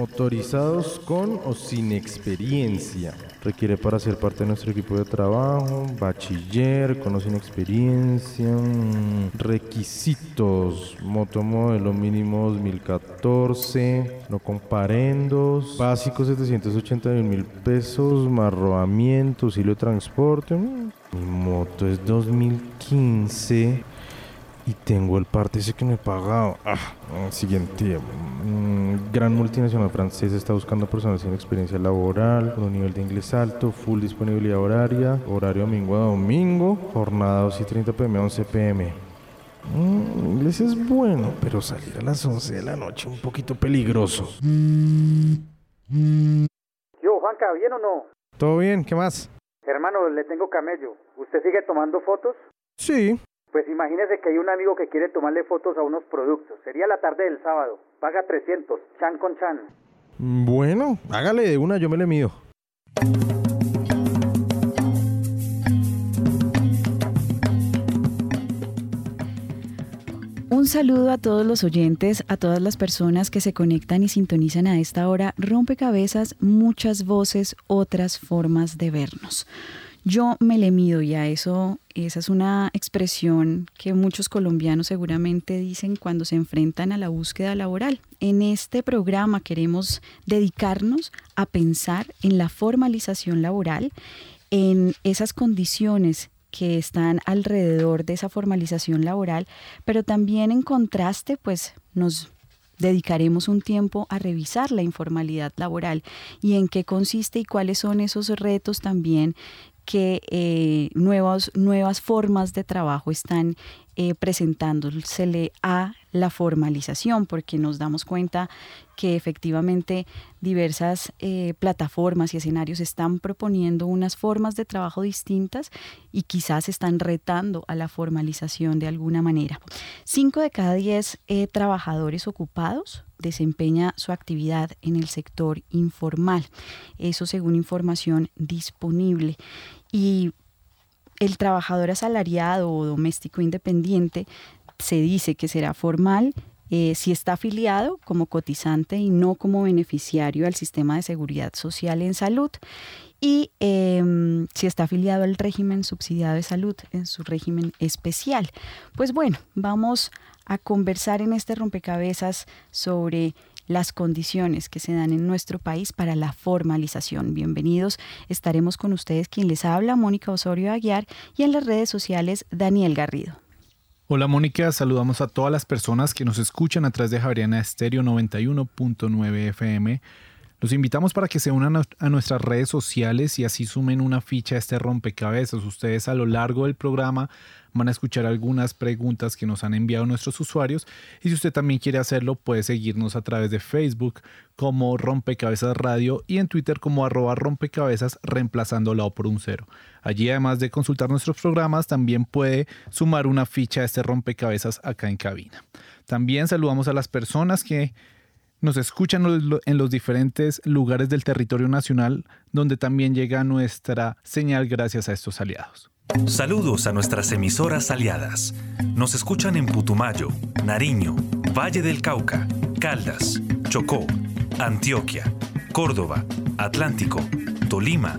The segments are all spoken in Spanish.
Motorizados con o sin experiencia. Requiere para ser parte de nuestro equipo de trabajo, bachiller, con o sin experiencia. mm, Requisitos, moto modelo mínimo 2014, no comparendos, básico 781 mil pesos, marroamiento, auxilio de transporte. mm. Mi moto es 2015 y tengo el parte ese que no he pagado. Ah, siguiente. Mm, gran multinacional francesa está buscando personas sin experiencia laboral, con un nivel de inglés alto, full disponibilidad horaria, horario domingo a domingo, jornada 2 y 30 pm a 11 pm. Mm, inglés es bueno, pero salir a las 11 de la noche un poquito peligroso. Yo, Juanca, ¿bien o no? ¿Todo bien? ¿Qué más? Hermano, le tengo camello. ¿Usted sigue tomando fotos? Sí. Pues imagínese que hay un amigo que quiere tomarle fotos a unos productos. Sería la tarde del sábado. Paga 300, chan con chan. Bueno, hágale de una, yo me le mido. Un saludo a todos los oyentes, a todas las personas que se conectan y sintonizan a esta hora. Rompecabezas, muchas voces, otras formas de vernos. Yo me le mido y a eso, esa es una expresión que muchos colombianos seguramente dicen cuando se enfrentan a la búsqueda laboral. En este programa queremos dedicarnos a pensar en la formalización laboral, en esas condiciones que están alrededor de esa formalización laboral, pero también en contraste, pues nos dedicaremos un tiempo a revisar la informalidad laboral y en qué consiste y cuáles son esos retos también que eh, nuevas, nuevas formas de trabajo están eh, presentándosele a la formalización, porque nos damos cuenta que efectivamente diversas eh, plataformas y escenarios están proponiendo unas formas de trabajo distintas y quizás están retando a la formalización de alguna manera. Cinco de cada diez eh, trabajadores ocupados desempeña su actividad en el sector informal, eso según información disponible. Y el trabajador asalariado o doméstico independiente se dice que será formal eh, si está afiliado como cotizante y no como beneficiario al sistema de seguridad social en salud y eh, si está afiliado al régimen subsidiado de salud en su régimen especial. Pues bueno, vamos a conversar en este rompecabezas sobre las condiciones que se dan en nuestro país para la formalización. Bienvenidos, estaremos con ustedes quien les habla, Mónica Osorio Aguiar, y en las redes sociales, Daniel Garrido. Hola Mónica, saludamos a todas las personas que nos escuchan a través de Javeriana Estéreo 91.9 FM. Los invitamos para que se unan a, a nuestras redes sociales y así sumen una ficha a este rompecabezas. Ustedes a lo largo del programa van a escuchar algunas preguntas que nos han enviado nuestros usuarios y si usted también quiere hacerlo puede seguirnos a través de Facebook como Rompecabezas Radio y en Twitter como arroba rompecabezas reemplazando la O por un cero. Allí además de consultar nuestros programas también puede sumar una ficha a este rompecabezas acá en cabina. También saludamos a las personas que nos escuchan en los diferentes lugares del territorio nacional donde también llega nuestra señal gracias a estos aliados. Saludos a nuestras emisoras aliadas. Nos escuchan en Putumayo, Nariño, Valle del Cauca, Caldas, Chocó, Antioquia, Córdoba, Atlántico, Tolima,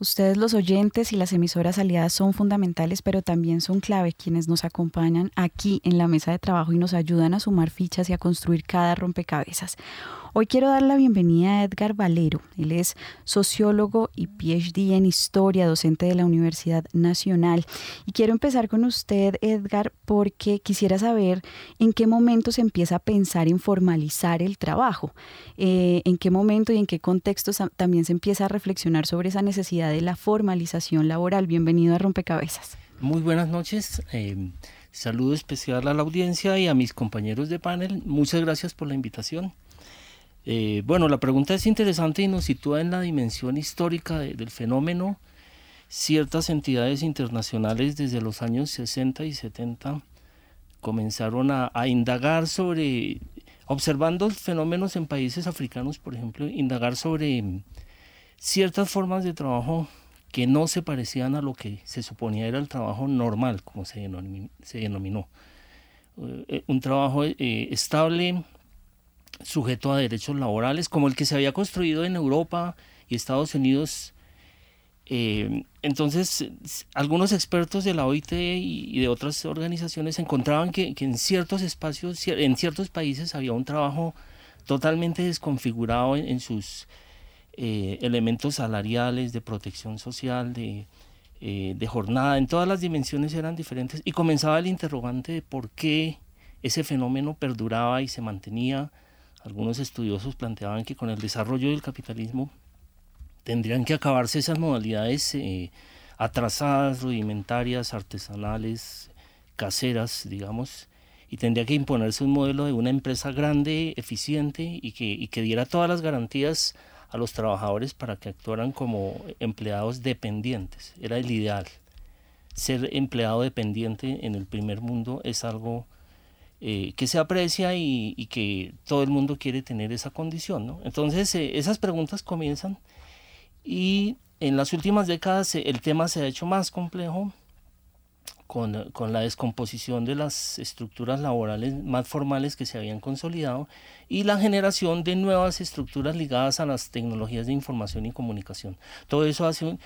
Ustedes los oyentes y las emisoras aliadas son fundamentales, pero también son clave quienes nos acompañan aquí en la mesa de trabajo y nos ayudan a sumar fichas y a construir cada rompecabezas. Hoy quiero dar la bienvenida a Edgar Valero. Él es sociólogo y PhD en historia, docente de la Universidad Nacional. Y quiero empezar con usted, Edgar, porque quisiera saber en qué momento se empieza a pensar en formalizar el trabajo, eh, en qué momento y en qué contextos también se empieza a reflexionar sobre esa necesidad de la formalización laboral. Bienvenido a Rompecabezas. Muy buenas noches. Eh, saludo especial a la audiencia y a mis compañeros de panel. Muchas gracias por la invitación. Eh, bueno, la pregunta es interesante y nos sitúa en la dimensión histórica del fenómeno. Ciertas entidades internacionales desde los años 60 y 70 comenzaron a, indagar sobre, observando fenómenos en países africanos, por ejemplo, indagar sobre ciertas formas de trabajo que no se parecían a lo que se suponía era el trabajo normal, como se denominó. Eh, un trabajo eh, estable, sujeto a derechos laborales, como el que se había construido en Europa y Estados Unidos. Eh, entonces, algunos expertos de la OIT y, de otras organizaciones encontraban que, en ciertos espacios, en ciertos países había un trabajo totalmente desconfigurado en, sus eh, elementos salariales, de protección social, de, eh, de jornada, en todas las dimensiones eran diferentes y comenzaba el interrogante de por qué ese fenómeno perduraba y se mantenía algunos estudiosos planteaban que con el desarrollo del capitalismo tendrían que acabarse esas modalidades eh, atrasadas, rudimentarias, artesanales, caseras, digamos, y tendría que imponerse un modelo de una empresa grande, eficiente y que, y que diera todas las garantías a los trabajadores para que actuaran como empleados dependientes. Era el ideal. Ser empleado dependiente en el primer mundo es algo eh, que se aprecia y, que todo el mundo quiere tener esa condición. ¿no? Entonces eh, esas preguntas comienzan y en las últimas décadas eh, el tema se ha hecho más complejo con, con, la descomposición de las estructuras laborales más formales que se habían consolidado y la generación de nuevas estructuras ligadas a las tecnologías de información y comunicación. Todo eso hace un,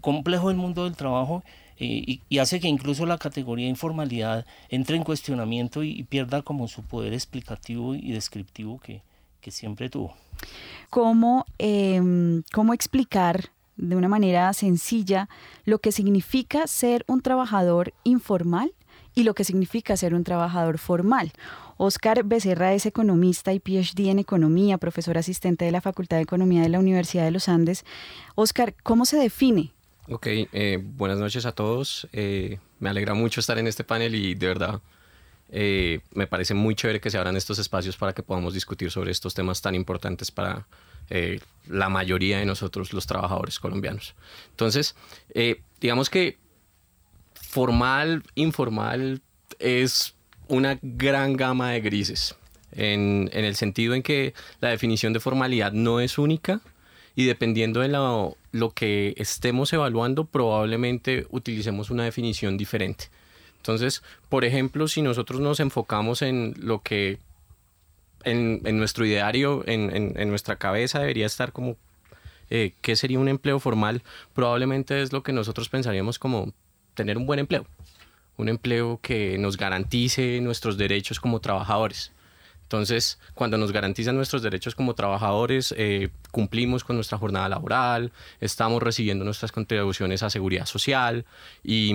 complejo el mundo del trabajo y, hace que incluso la categoría informalidad entre en cuestionamiento y, pierda como su poder explicativo y descriptivo que, siempre tuvo. ¿Cómo, em, ¿Cómo explicar de una manera sencilla lo que significa ser un trabajador informal y lo que significa ser un trabajador formal? Oscar Becerra es economista y PhD en economía, profesor asistente de la Facultad de Economía de la Universidad de los Andes. Oscar, ¿cómo se define Ok, eh, buenas noches a todos. Eh, me alegra mucho estar en este panel y de verdad eh, me parece muy chévere que se abran estos espacios para que podamos discutir sobre estos temas tan importantes para la mayoría de nosotros los trabajadores colombianos. Entonces, digamos que formal, informal es una gran gama de grises, en, el sentido en que la definición de formalidad no es única y dependiendo de lo, lo que estemos evaluando, probablemente utilicemos una definición diferente. Entonces, por ejemplo, si nosotros nos enfocamos en lo que en, en nuestro ideario, en, en, nuestra cabeza debería estar como eh, qué sería un empleo formal, probablemente es lo que nosotros pensaríamos como tener un buen empleo, un empleo que nos garantice nuestros derechos como trabajadores. Entonces, cuando nos garantizan nuestros derechos como trabajadores, eh, cumplimos con nuestra jornada laboral, estamos recibiendo nuestras contribuciones a seguridad social y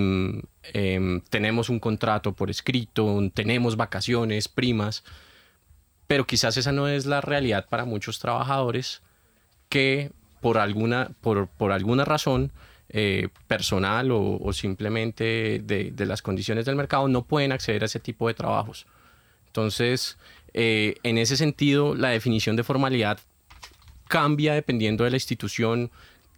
em, tenemos un contrato por escrito, tenemos vacaciones, primas, pero quizás esa no es la realidad para muchos trabajadores que por alguna, por, por alguna razón eh, personal o, simplemente de, de las condiciones del mercado no pueden acceder a ese tipo de trabajos. Entonces, eh, en ese sentido, la definición de formalidad cambia dependiendo de la institución,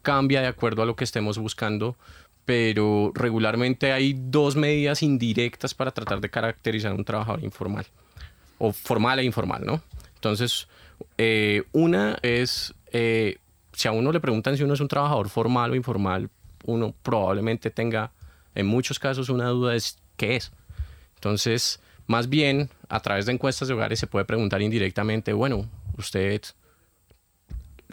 cambia de acuerdo a lo que estemos buscando, pero regularmente hay dos medidas indirectas para tratar de caracterizar un trabajador informal, o formal e informal, ¿no? Entonces, eh, una es, eh, si a uno le preguntan si uno es un trabajador formal o informal, uno probablemente tenga en muchos casos una duda de qué es. Entonces, más bien, a través de encuestas de hogares se puede preguntar indirectamente, bueno, usted,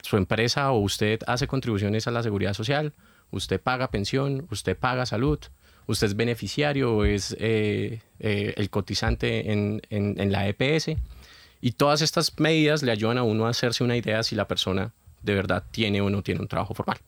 su empresa o usted hace contribuciones a la seguridad social, usted paga pensión, usted paga salud, usted es beneficiario o es eh, eh, el cotizante en, la EPS. Y todas estas medidas le ayudan a uno a hacerse una idea si la persona de verdad tiene o no tiene un trabajo formal.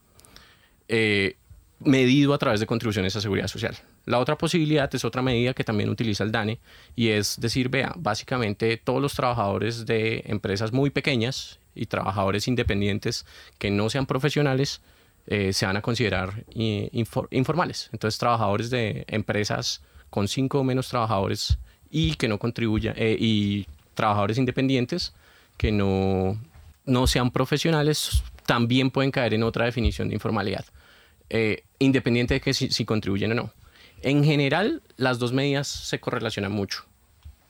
Eh, medido a través de contribuciones a seguridad social. La otra posibilidad es otra medida que también utiliza el DANE y es decir, vea, básicamente todos los trabajadores de empresas muy pequeñas y trabajadores independientes que no sean profesionales eh, se van a considerar informales. Entonces, trabajadores de empresas con cinco o menos trabajadores y que no contribuyan, eh, y trabajadores independientes que no, no sean profesionales también pueden caer en otra definición de informalidad, eh, independiente de que si contribuyen o no. En general, las dos medidas se correlacionan mucho.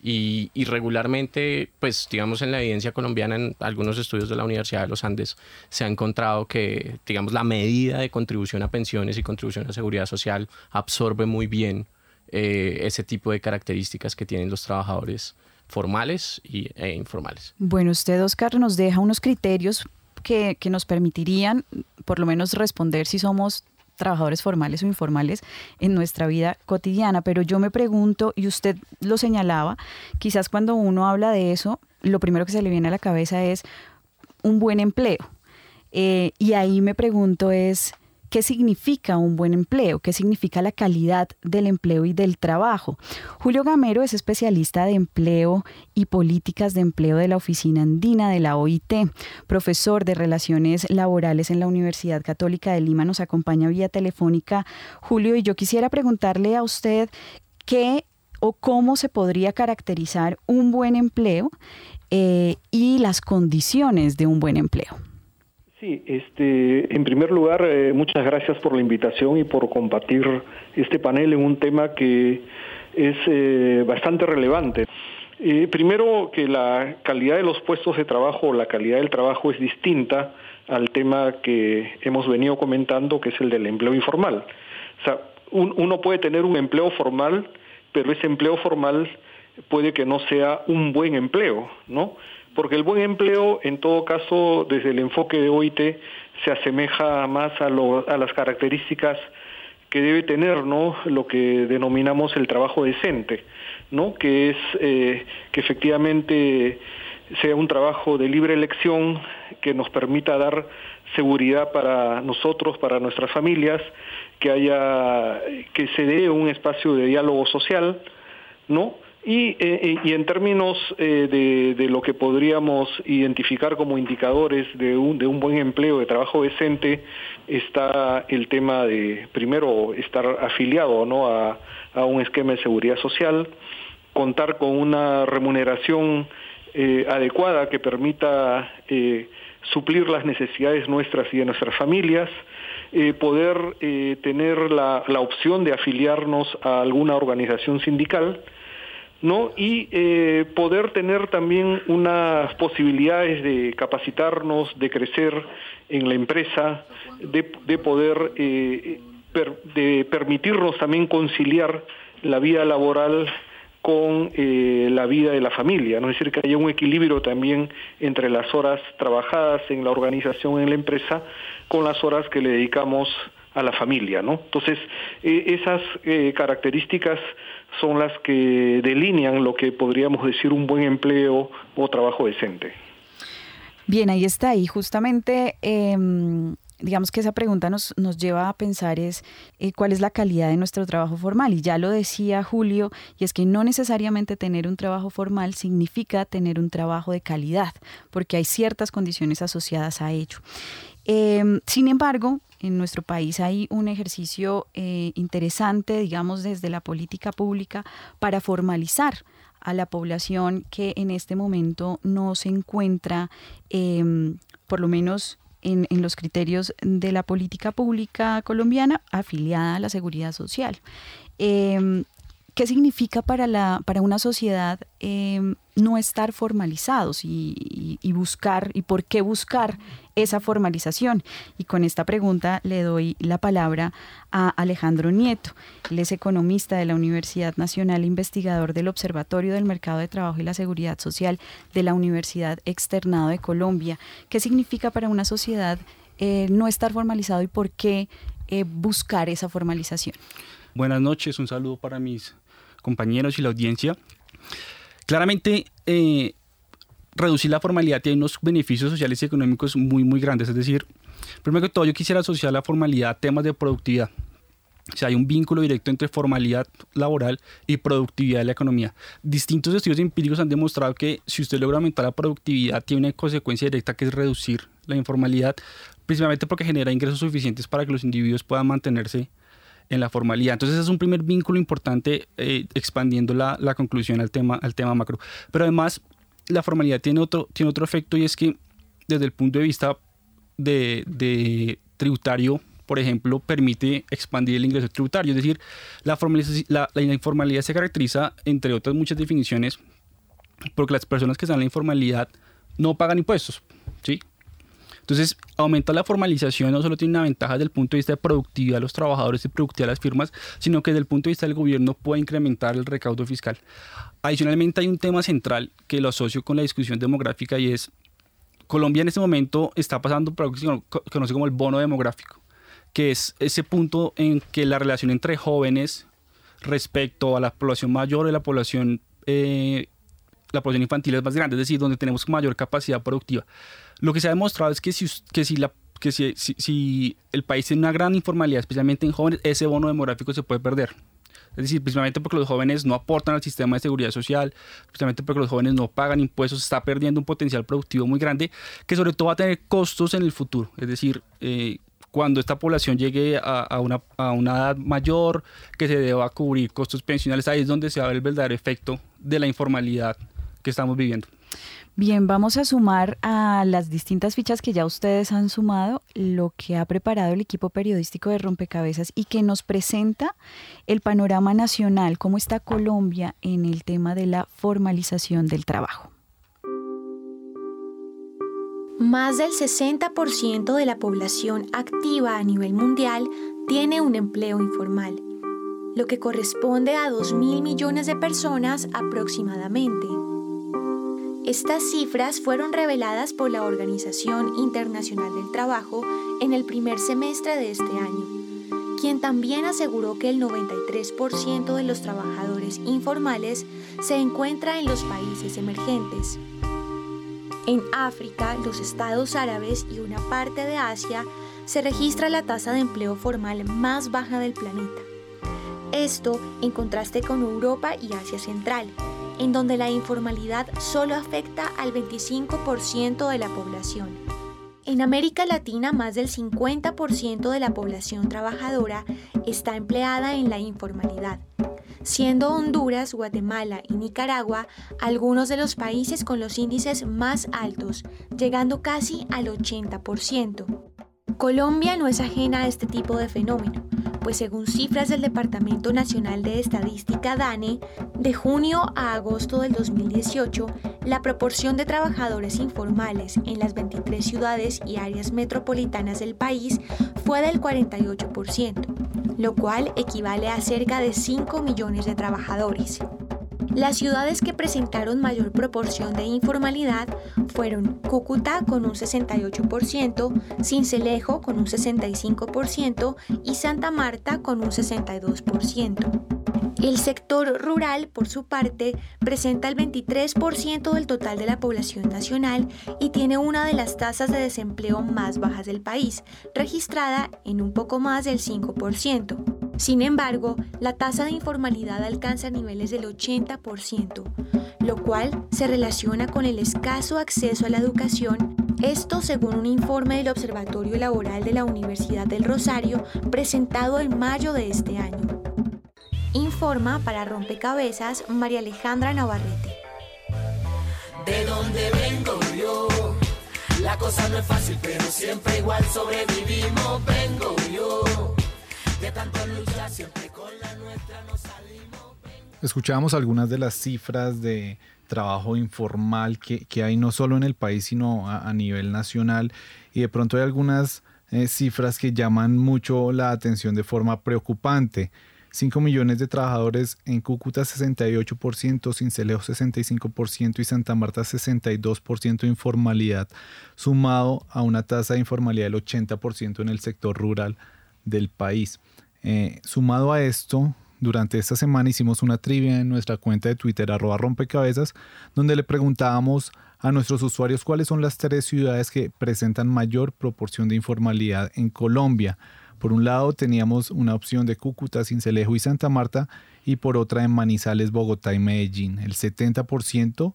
Y, regularmente, pues digamos en la evidencia colombiana, en algunos estudios de la Universidad de los Andes, se ha encontrado que, digamos, la medida de contribución a pensiones y contribución a seguridad social absorbe muy bien eh, ese tipo de características que tienen los trabajadores formales y, e informales. Bueno, usted, Oscar, nos deja unos criterios que, que nos permitirían por lo menos responder si somos trabajadores formales o informales en nuestra vida cotidiana. Pero yo me pregunto, y usted lo señalaba, quizás cuando uno habla de eso, lo primero que se le viene a la cabeza es un buen empleo. Eh, y ahí me pregunto es, ¿Qué significa un buen empleo? ¿Qué significa la calidad del empleo y del trabajo? Julio Gamero es especialista de empleo y políticas de empleo de la Oficina Andina de la OIT, profesor de Relaciones Laborales en la Universidad Católica de Lima, nos acompaña vía telefónica. Julio, y yo quisiera preguntarle a usted qué o cómo se podría caracterizar un buen empleo eh, y las condiciones de un buen empleo. Sí, este, en primer lugar, eh, muchas gracias por la invitación y por compartir este panel en un tema que es eh, bastante relevante. Eh, primero, que la calidad de los puestos de trabajo, la calidad del trabajo es distinta al tema que hemos venido comentando, que es el del empleo informal. O sea, uno puede tener un empleo formal, pero ese empleo formal puede que no sea un buen empleo, ¿no? Porque el buen empleo, en todo caso, desde el enfoque de OIT, se asemeja más a, las características que debe tener ¿no? lo que denominamos el trabajo decente, ¿no? que es eh, que efectivamente sea un trabajo de libre elección que nos permita dar seguridad para nosotros, para nuestras familias, que haya, que se dé un espacio de diálogo social, ¿no? Y, eh, y, en términos eh, de, lo que podríamos identificar como indicadores de un, de un buen empleo, de trabajo decente, está el tema de, primero, estar afiliado ¿no? a, un esquema de seguridad social, contar con una remuneración eh, adecuada que permita suplir las necesidades nuestras y de nuestras familias, poder tener la, la opción de afiliarnos a alguna organización sindical, ¿no? y eh, poder tener también unas posibilidades de capacitarnos, de crecer en la empresa, de, poder eh, de permitirnos también conciliar la vida laboral con eh, la vida de la familia, ¿no? es decir, que haya un equilibrio también entre las horas trabajadas en la organización, en la empresa, con las horas que le dedicamos a la familia, ¿no? Entonces, esas características son las que delinean lo que podríamos decir un buen empleo o trabajo decente. Bien, ahí está. Y justamente, em, digamos que esa pregunta nos, nos lleva a pensar es eh, cuál es la calidad de nuestro trabajo formal. Y ya lo decía Julio, y es que no necesariamente tener un trabajo formal significa tener un trabajo de calidad, porque hay ciertas condiciones asociadas a ello. Em, sin embargo, en nuestro país hay un ejercicio eh, interesante, digamos, desde la política pública para formalizar a la población que en este momento no se encuentra, em, por lo menos en, los criterios de la política pública colombiana, afiliada a la seguridad social. Em, ¿Qué significa para, la, para una sociedad em, no estar formalizados y, buscar, y por qué buscar esa formalización? Y con esta pregunta le doy la palabra a Alejandro Nieto. Él es economista de la Universidad Nacional, investigador del Observatorio del Mercado de Trabajo y la Seguridad Social de la Universidad Externado de Colombia. ¿Qué significa para una sociedad eh, no estar formalizado y por qué eh, buscar esa formalización? Buenas noches, un saludo para mis compañeros y la audiencia. Claramente, eh, reducir la formalidad tiene unos beneficios sociales y económicos muy, muy grandes. Es decir, primero que todo, yo quisiera asociar la formalidad a temas de productividad. O sea, hay un vínculo directo entre formalidad laboral y productividad de la economía. Distintos estudios empíricos han demostrado que si usted logra aumentar la productividad, tiene una consecuencia directa que es reducir la informalidad, principalmente porque genera ingresos suficientes para que los individuos puedan mantenerse en la formalidad. Entonces es un primer vínculo importante eh, expandiendo la, la, conclusión al tema, al tema macro. Pero además la formalidad tiene otro, tiene otro efecto y es que desde el punto de vista de, de tributario por ejemplo, permite expandir el ingreso tributario. Es decir, la, la, la, informalidad se caracteriza, entre otras muchas definiciones, porque las personas que están en la informalidad no pagan impuestos. ¿sí? Entonces, aumentar la formalización no solo tiene una ventaja desde el punto de vista de productividad de los trabajadores y productividad de las firmas, sino que desde el punto de vista del gobierno puede incrementar el recaudo fiscal. Adicionalmente, hay un tema central que lo asocio con la discusión demográfica y es Colombia en este momento está pasando por algo que se conoce como el bono demográfico que es ese punto en que la relación entre jóvenes respecto a la población mayor y la población, eh, la población infantil es más grande, es decir, donde tenemos mayor capacidad productiva. Lo que se ha demostrado es que si, que si, la, que si, si, el país tiene una gran informalidad, especialmente en jóvenes, ese bono demográfico se puede perder. Es decir, principalmente porque los jóvenes no aportan al sistema de seguridad social, precisamente porque los jóvenes no pagan impuestos, está perdiendo un potencial productivo muy grande que sobre todo va a tener costos en el futuro. Es decir, eh, cuando esta población llegue a, una, a, una, edad mayor, que se deba cubrir costos pensionales, ahí es donde se va a ver el verdadero efecto de la informalidad que estamos viviendo. Bien, vamos a sumar a las distintas fichas que ya ustedes han sumado lo que ha preparado el equipo periodístico de Rompecabezas y que nos presenta el panorama nacional, cómo está Colombia en el tema de la formalización del trabajo. Más del 60% de la población activa a nivel mundial tiene un empleo informal, lo que corresponde a 2.000 millones de personas aproximadamente. Estas cifras fueron reveladas por la Organización Internacional del Trabajo en el primer semestre de este año, quien también aseguró que el 93% de los trabajadores informales se encuentra en los países emergentes. En África, los estados árabes y una parte de Asia se registra la tasa de empleo formal más baja del planeta. Esto en contraste con Europa y Asia Central, en donde la informalidad solo afecta al 25% de la población. En América Latina, más del 50% de la población trabajadora está empleada en la informalidad, siendo Honduras, Guatemala y Nicaragua algunos de los países con los índices más altos, llegando casi al 80%. Colombia no es ajena a este tipo de fenómeno, pues según cifras del Departamento Nacional de Estadística DANE, de junio a agosto del 2018, la proporción de trabajadores informales en las 23 ciudades y áreas metropolitanas del país fue del 48%, lo cual equivale a cerca de 5 millones de trabajadores. Las ciudades que presentaron mayor proporción de informalidad fueron Cúcuta con un 68%, Cincelejo con un 65% y Santa Marta con un 62%. El sector rural, por su parte, presenta el 23% del total de la población nacional y tiene una de las tasas de desempleo más bajas del país, registrada en un poco más del 5%. Sin embargo, la tasa de informalidad alcanza niveles del 80%, lo cual se relaciona con el escaso acceso a la educación, esto según un informe del Observatorio Laboral de la Universidad del Rosario presentado en mayo de este año. Informa para Rompecabezas María Alejandra Navarrete. De dónde vengo yo, la cosa no es fácil, pero siempre igual sobrevivimos. Vengo yo, Escuchábamos algunas de las cifras de trabajo informal que, hay no solo en el país, sino a, a nivel nacional. Y de pronto hay algunas eh, cifras que llaman mucho la atención de forma preocupante. 5 millones de trabajadores en Cúcuta 68%, Cincelejo 65% y Santa Marta 62% de informalidad, sumado a una tasa de informalidad del 80% en el sector rural del país. Eh, sumado a esto, durante esta semana hicimos una trivia en nuestra cuenta de Twitter arroba rompecabezas, donde le preguntábamos a nuestros usuarios cuáles son las tres ciudades que presentan mayor proporción de informalidad en Colombia. Por un lado teníamos una opción de Cúcuta, Cincelejo y Santa Marta y por otra en Manizales, Bogotá y Medellín. El 70%,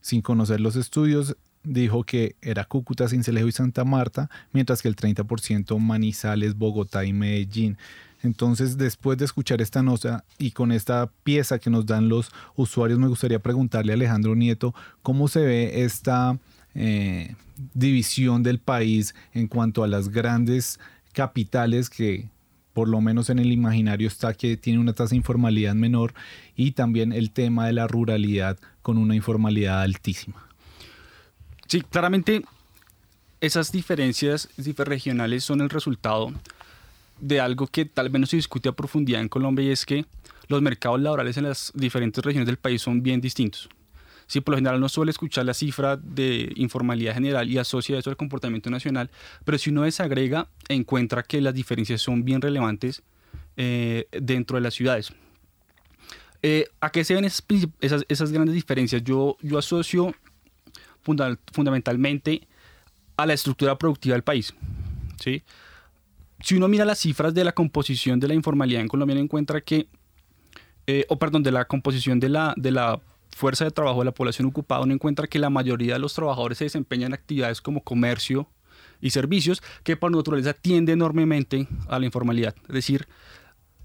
sin conocer los estudios, dijo que era Cúcuta, Cincelejo y Santa Marta, mientras que el 30% Manizales, Bogotá y Medellín. Entonces, después de escuchar esta nota y con esta pieza que nos dan los usuarios, me gustaría preguntarle a Alejandro Nieto cómo se ve esta eh, división del país en cuanto a las grandes capitales que por lo menos en el imaginario está que tiene una tasa de informalidad menor y también el tema de la ruralidad con una informalidad altísima. Sí, claramente esas diferencias regionales son el resultado de algo que tal vez no se discute a profundidad en Colombia y es que los mercados laborales en las diferentes regiones del país son bien distintos. Si por lo general no suele escuchar la cifra de informalidad general y asocia eso al comportamiento nacional, pero si uno desagrega, encuentra que las diferencias son bien relevantes eh, dentro de las ciudades. Eh, ¿A qué se ven esas, esas, grandes diferencias? Yo, yo asocio fundamentalmente a la estructura productiva del país. ¿sí? si uno mira las cifras de la composición de la informalidad en Colombia, encuentra que, eh, o perdón, de la composición de la, de la fuerza de trabajo de la población ocupada, uno encuentra que la mayoría de los trabajadores se desempeñan en actividades como comercio y servicios, que por naturaleza tiende enormemente a la informalidad. Es decir,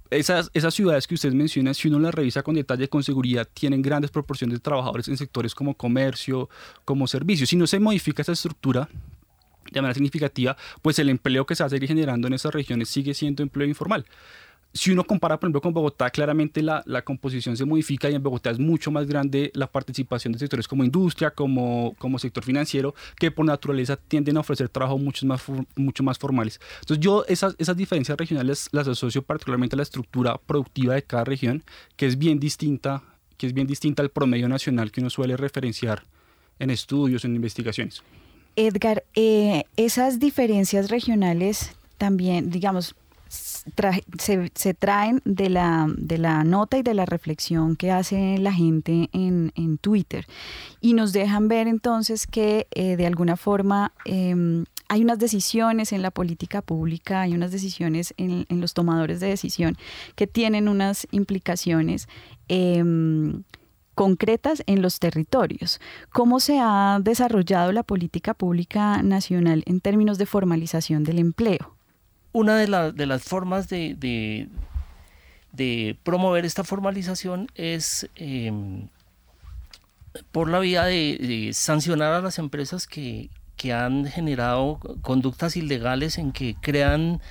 esas, esas ciudades que ustedes mencionan, si uno las revisa con detalle, con seguridad, tienen grandes proporciones de trabajadores en sectores como comercio, como servicios. Si no se modifica esa estructura, de manera significativa, pues el empleo que se va a seguir generando en esas regiones sigue siendo empleo informal. Si uno compara, por ejemplo, con Bogotá, claramente la, la, composición se modifica y en Bogotá es mucho más grande la participación de sectores como industria, como, como sector financiero, que por naturaleza tienden a ofrecer trabajo mucho más, mucho más formales. Entonces yo esas, esas diferencias regionales las asocio particularmente a la estructura productiva de cada región, que es bien distinta, que es bien distinta al promedio nacional que uno suele referenciar en estudios, en investigaciones. Edgar, eh, esas diferencias regionales también, digamos, se, traen de la, de la nota y de la reflexión que hace la gente en, Twitter y nos dejan ver entonces que eh, de alguna forma em, hay unas decisiones en la política pública, hay unas decisiones en, en los tomadores de decisión que tienen unas implicaciones. Em, concretas en los territorios. ¿Cómo se ha desarrollado la política pública nacional en términos de formalización del empleo? Una de, las formas de, promover esta formalización es em, por la vía de, sancionar a las empresas que, que han generado conductas ilegales en que crean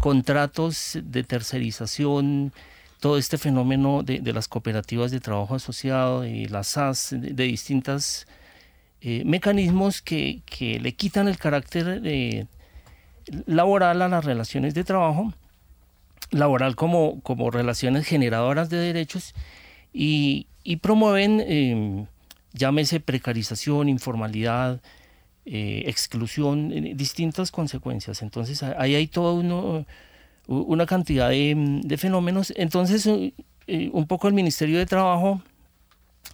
contratos de tercerización, todo este fenómeno de, las cooperativas de trabajo asociado, y las SAS, de, distintos eh, mecanismos que, le quitan el carácter de, laboral a las relaciones de trabajo, laboral como, como relaciones generadoras de derechos y, promueven, em, llámese precarización, informalidad, eh, exclusión, eh, distintas consecuencias. Entonces ahí hay uno una cantidad de, fenómenos. Entonces, eh, eh, un poco el Ministerio de Trabajo,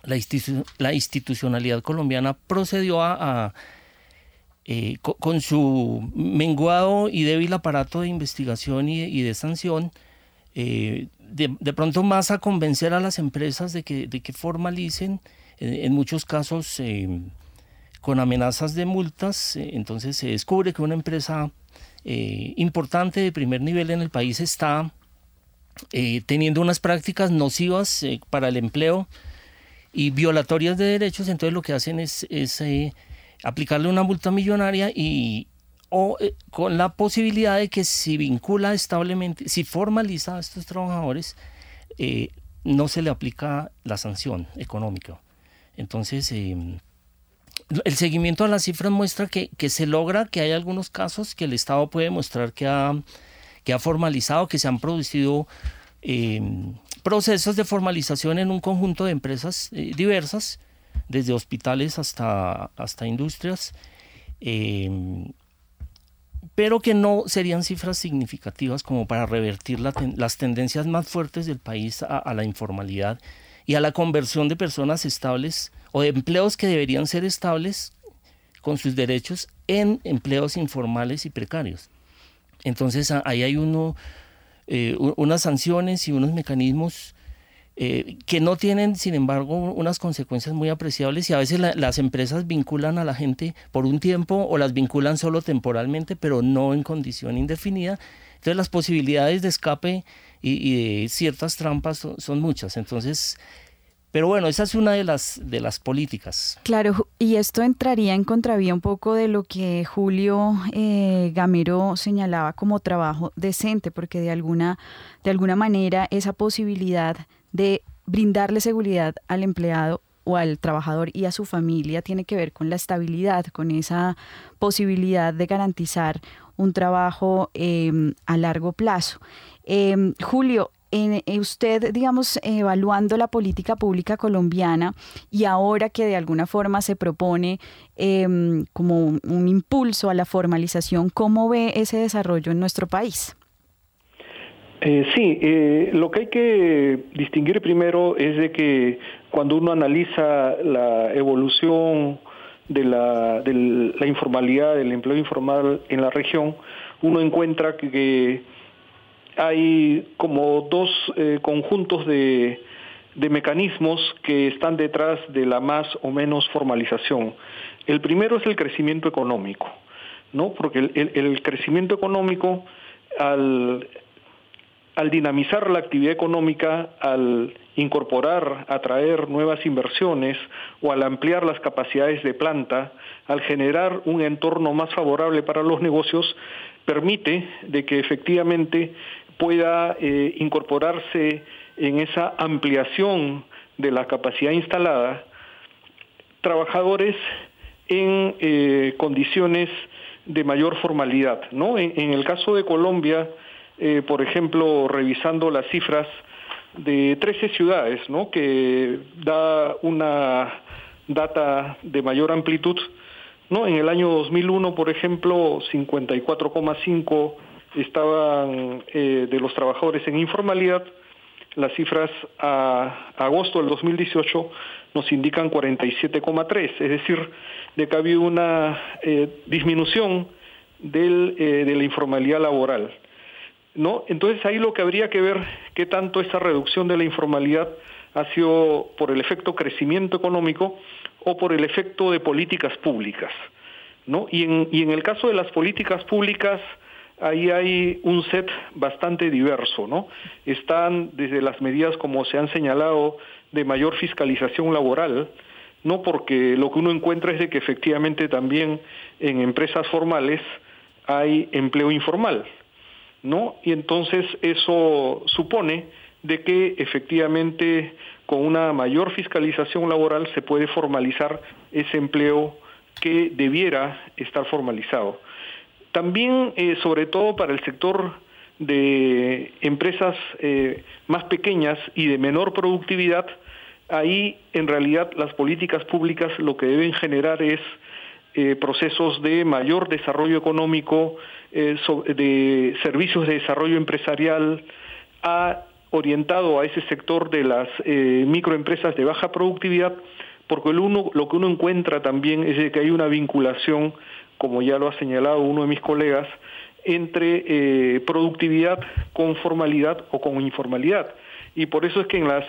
la, institucionalidad colombiana procedió a, eh, con, su menguado y débil aparato de investigación y, de sanción, de, pronto más a convencer a las empresas de que, de que formalicen, en muchos casos con amenazas de multas, entonces se descubre que una empresa eh, importante de primer nivel en el país está eh, teniendo unas prácticas nocivas eh, para el empleo y violatorias de derechos, entonces lo que hacen es, aplicarle una multa millonaria y o con la posibilidad de que si vincula establemente, si formaliza a estos trabajadores, no se le aplica la sanción económica. Entonces, el seguimiento a las cifras muestra que, se logra, que hay algunos casos que el Estado puede mostrar que ha, que ha formalizado, que se han producido em, procesos de formalización en un conjunto de empresas eh, diversas, desde hospitales hasta, hasta industrias. Em, pero que no serían cifras significativas como para revertir las tendencias más fuertes del país a, la informalidad y a la conversión de personas estables o de empleos que deberían ser estables con sus derechos en empleos informales y precarios. Entonces ahí hay uno, eh, unas sanciones y unos mecanismos eh, que no tienen, sin embargo, unas consecuencias muy apreciables y a veces las empresas vinculan a la gente por un tiempo o las vinculan solo temporalmente, pero no en condición indefinida. Entonces las posibilidades de escape y, de ciertas trampas son, muchas. Entonces, pero bueno, esa es una de las, de las políticas. Claro, y esto entraría en contravía un poco de lo que Julio eh, Gamero señalaba como trabajo decente, porque de alguna, de alguna manera esa posibilidad de brindarle seguridad al empleado o al trabajador y a su familia tiene que ver con la estabilidad, con esa posibilidad de garantizar un trabajo em, a largo plazo. Em, Julio, en, eh, usted, digamos, evaluando la política pública colombiana y ahora que de alguna forma se propone em, como un impulso a la formalización, ¿cómo ve ese desarrollo en nuestro país? Eh, sí, eh, lo que hay que distinguir primero es de que cuando uno analiza la evolución de la, informalidad, del empleo informal en la región, uno encuentra que, hay como dos eh, conjuntos de, de mecanismos que están detrás de la más o menos formalización. El primero es el crecimiento económico, ¿no? Porque el, el crecimiento económico al al dinamizar la actividad económica, al incorporar, atraer nuevas inversiones o al ampliar las capacidades de planta, al generar un entorno más favorable para los negocios, permite de que efectivamente pueda eh, incorporarse en esa ampliación de la capacidad instalada trabajadores en eh, condiciones de mayor formalidad. ¿no? en el caso de Colombia, eh, por ejemplo, revisando las cifras de 13 ciudades, ¿no? que da una data de mayor amplitud. ¿no? En el año 2001, por ejemplo, 54,5 estaban eh, de los trabajadores en informalidad. Las cifras a agosto del 2018 nos indican 47,3, es decir, de que ha habido una eh, disminución del, de la informalidad laboral. ¿No? Entonces ahí lo que habría que ver qué tanto esa reducción de la informalidad ha sido por el efecto crecimiento económico o por el efecto de políticas públicas, ¿no? Y en, y en el caso de las políticas públicas, ahí hay un set bastante diverso, ¿no? Están desde las medidas como se han señalado de mayor fiscalización laboral, no porque lo que uno encuentra es de que efectivamente también en empresas formales hay empleo informal, ¿no? Y entonces eso supone de que efectivamente con una mayor fiscalización laboral se puede formalizar ese empleo que debiera estar formalizado. También, eh, sobre todo para el sector de empresas eh, más pequeñas y de menor productividad, ahí en realidad las políticas públicas lo que deben generar es eh, procesos de mayor desarrollo económico, de servicios de desarrollo empresarial, ha orientado a ese sector de las eh, microempresas de baja productividad, porque lo, uno, lo que uno encuentra también es que hay una vinculación, como ya lo ha señalado uno de mis colegas, entre productividad con formalidad o con informalidad. Y por eso es que en, las,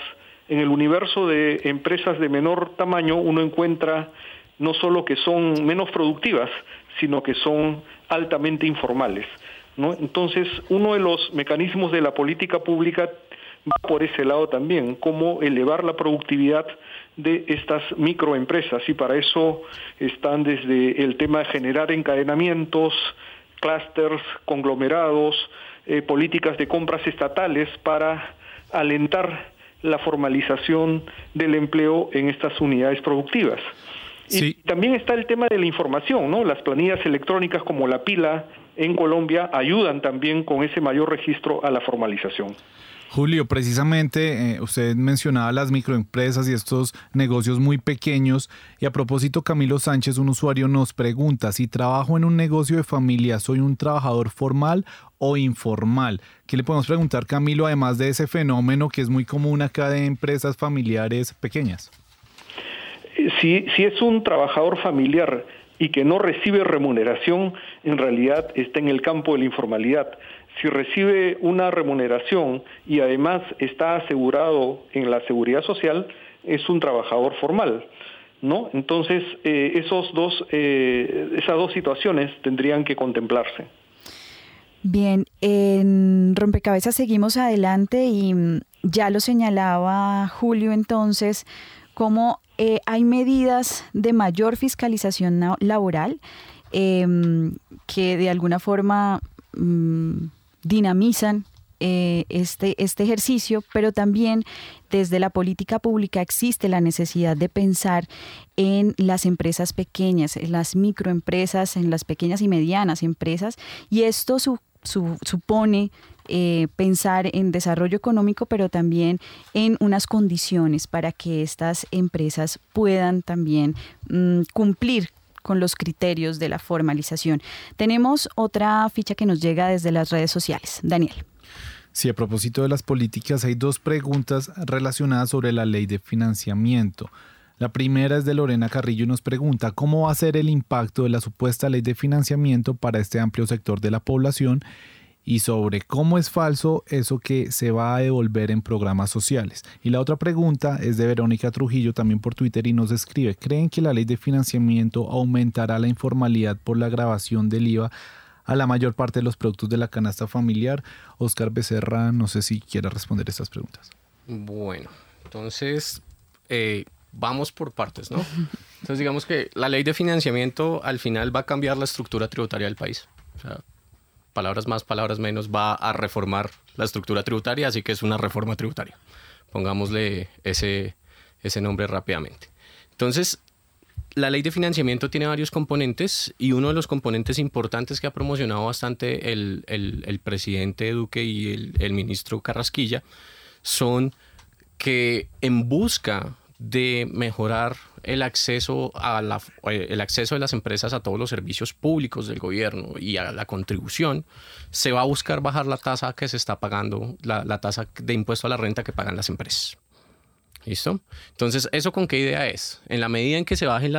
en el universo de empresas de menor tamaño uno encuentra no solo que son menos productivas, sino que son altamente informales. Entonces, uno de los mecanismos de la política pública va por ese lado también, cómo elevar la productividad de estas microempresas y para eso están desde el tema de generar encadenamientos, clústeres, conglomerados, eh, políticas de compras estatales para alentar la formalización del empleo en estas unidades productivas. Y también está el tema de la información, ¿no? Las planillas electrónicas como la pila en Colombia ayudan también con ese mayor registro a la formalización. Julio, precisamente eh, usted mencionaba las microempresas y estos negocios muy pequeños y a propósito Camilo Sánchez, un usuario nos pregunta si trabajo en un negocio de familia, ¿soy un trabajador formal o informal? ¿Qué le podemos preguntar Camilo además de ese fenómeno que es muy común acá de empresas familiares pequeñas? Si, si es un trabajador familiar y que no recibe remuneración, en realidad está en el campo de la informalidad si recibe una remuneración y además está asegurado en la seguridad social, es un trabajador formal. ¿no? Entonces, eh, esos dos, eh, esas dos situaciones tendrían que contemplarse. Bien, en Rompecabezas seguimos adelante y ya lo señalaba Julio entonces, cómo eh, hay medidas de mayor fiscalización laboral em, que de alguna forma mm, dinamizan eh, este, este ejercicio, pero también desde la política pública existe la necesidad de pensar en las empresas pequeñas, en las microempresas, en las pequeñas y medianas empresas, y esto supone eh, pensar en desarrollo económico, pero también en unas condiciones para que estas empresas puedan también mm, cumplir con los criterios de la formalización. Tenemos otra ficha que nos llega desde las redes sociales. Daniel. Sí, a propósito de las políticas, hay dos preguntas relacionadas sobre la ley de financiamiento. La primera es de Lorena Carrillo y nos pregunta cómo va a ser el impacto de la supuesta ley de financiamiento para este amplio sector de la población y sobre cómo es falso eso que se va a devolver en programas sociales. Y la otra pregunta es de Verónica Trujillo también por Twitter y nos escribe, ¿creen que la ley de financiamiento aumentará la informalidad por la grabación del IVA a la mayor parte de los productos de la canasta familiar? Oscar Becerra, no sé si quiera responder estas preguntas. Bueno, entonces eh, vamos por partes, ¿no? Entonces digamos que la ley de financiamiento al final va a cambiar la estructura tributaria del país. O sea, palabras más, palabras menos, va a reformar la estructura tributaria, así que es una reforma tributaria. Pongámosle ese, ese nombre rápidamente. Entonces, la ley de financiamiento tiene varios componentes y uno de los componentes importantes que ha promocionado bastante el, el, presidente Duque y el, el ministro Carrasquilla son que en busca de mejorar el acceso, a la, eh, el acceso de las empresas a todos los servicios públicos del gobierno y a la contribución, se va a buscar bajar la tasa que se está pagando, la, la tasa de impuesto a la renta que pagan las empresas. ¿Listo? Entonces, ¿eso con qué idea es? En la medida en que se baje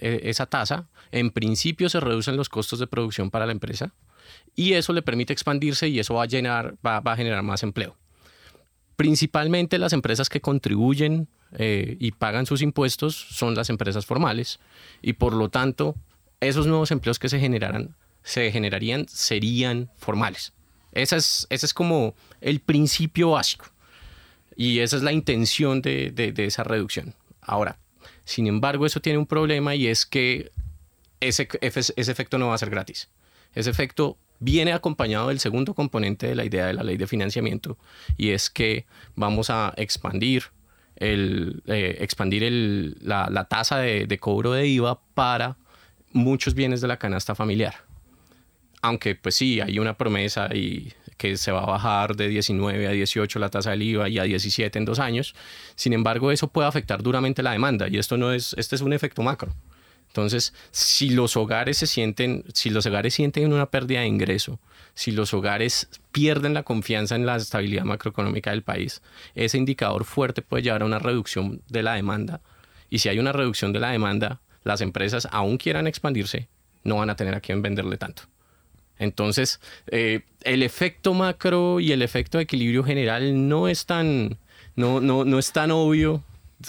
esa tasa, en principio se reducen los costos de producción para la empresa y eso le permite expandirse y eso va a, llenar, va, va a generar más empleo. Principalmente las empresas que contribuyen eh, y pagan sus impuestos son las empresas formales y por lo tanto esos nuevos empleos que se generarán se generarían serían formales. Ese es, ese es como el principio básico y esa es la intención de, de, esa reducción. Ahora, sin embargo, eso tiene un problema y es que ese, ese efecto no va a ser gratis. Ese efecto viene acompañado del segundo componente de la idea de la ley de financiamiento y es que vamos a expandir el, eh, expandir el, la, la, tasa de, de, cobro de IVA para muchos bienes de la canasta familiar. Aunque pues sí, hay una promesa y que se va a bajar de 19 a 18 la tasa del IVA y a 17 en dos años. Sin embargo, eso puede afectar duramente la demanda y esto no es, este es un efecto macro. Entonces, si los hogares se sienten, si los hogares sienten una pérdida de ingreso, si los hogares pierden la confianza en la estabilidad macroeconómica del país, ese indicador fuerte puede llevar a una reducción de la demanda. Y si hay una reducción de la demanda, las empresas, aún quieran expandirse, no van a tener a quién venderle tanto. Entonces, eh, el efecto macro y el efecto de equilibrio general no es tan, no, no, no es tan obvio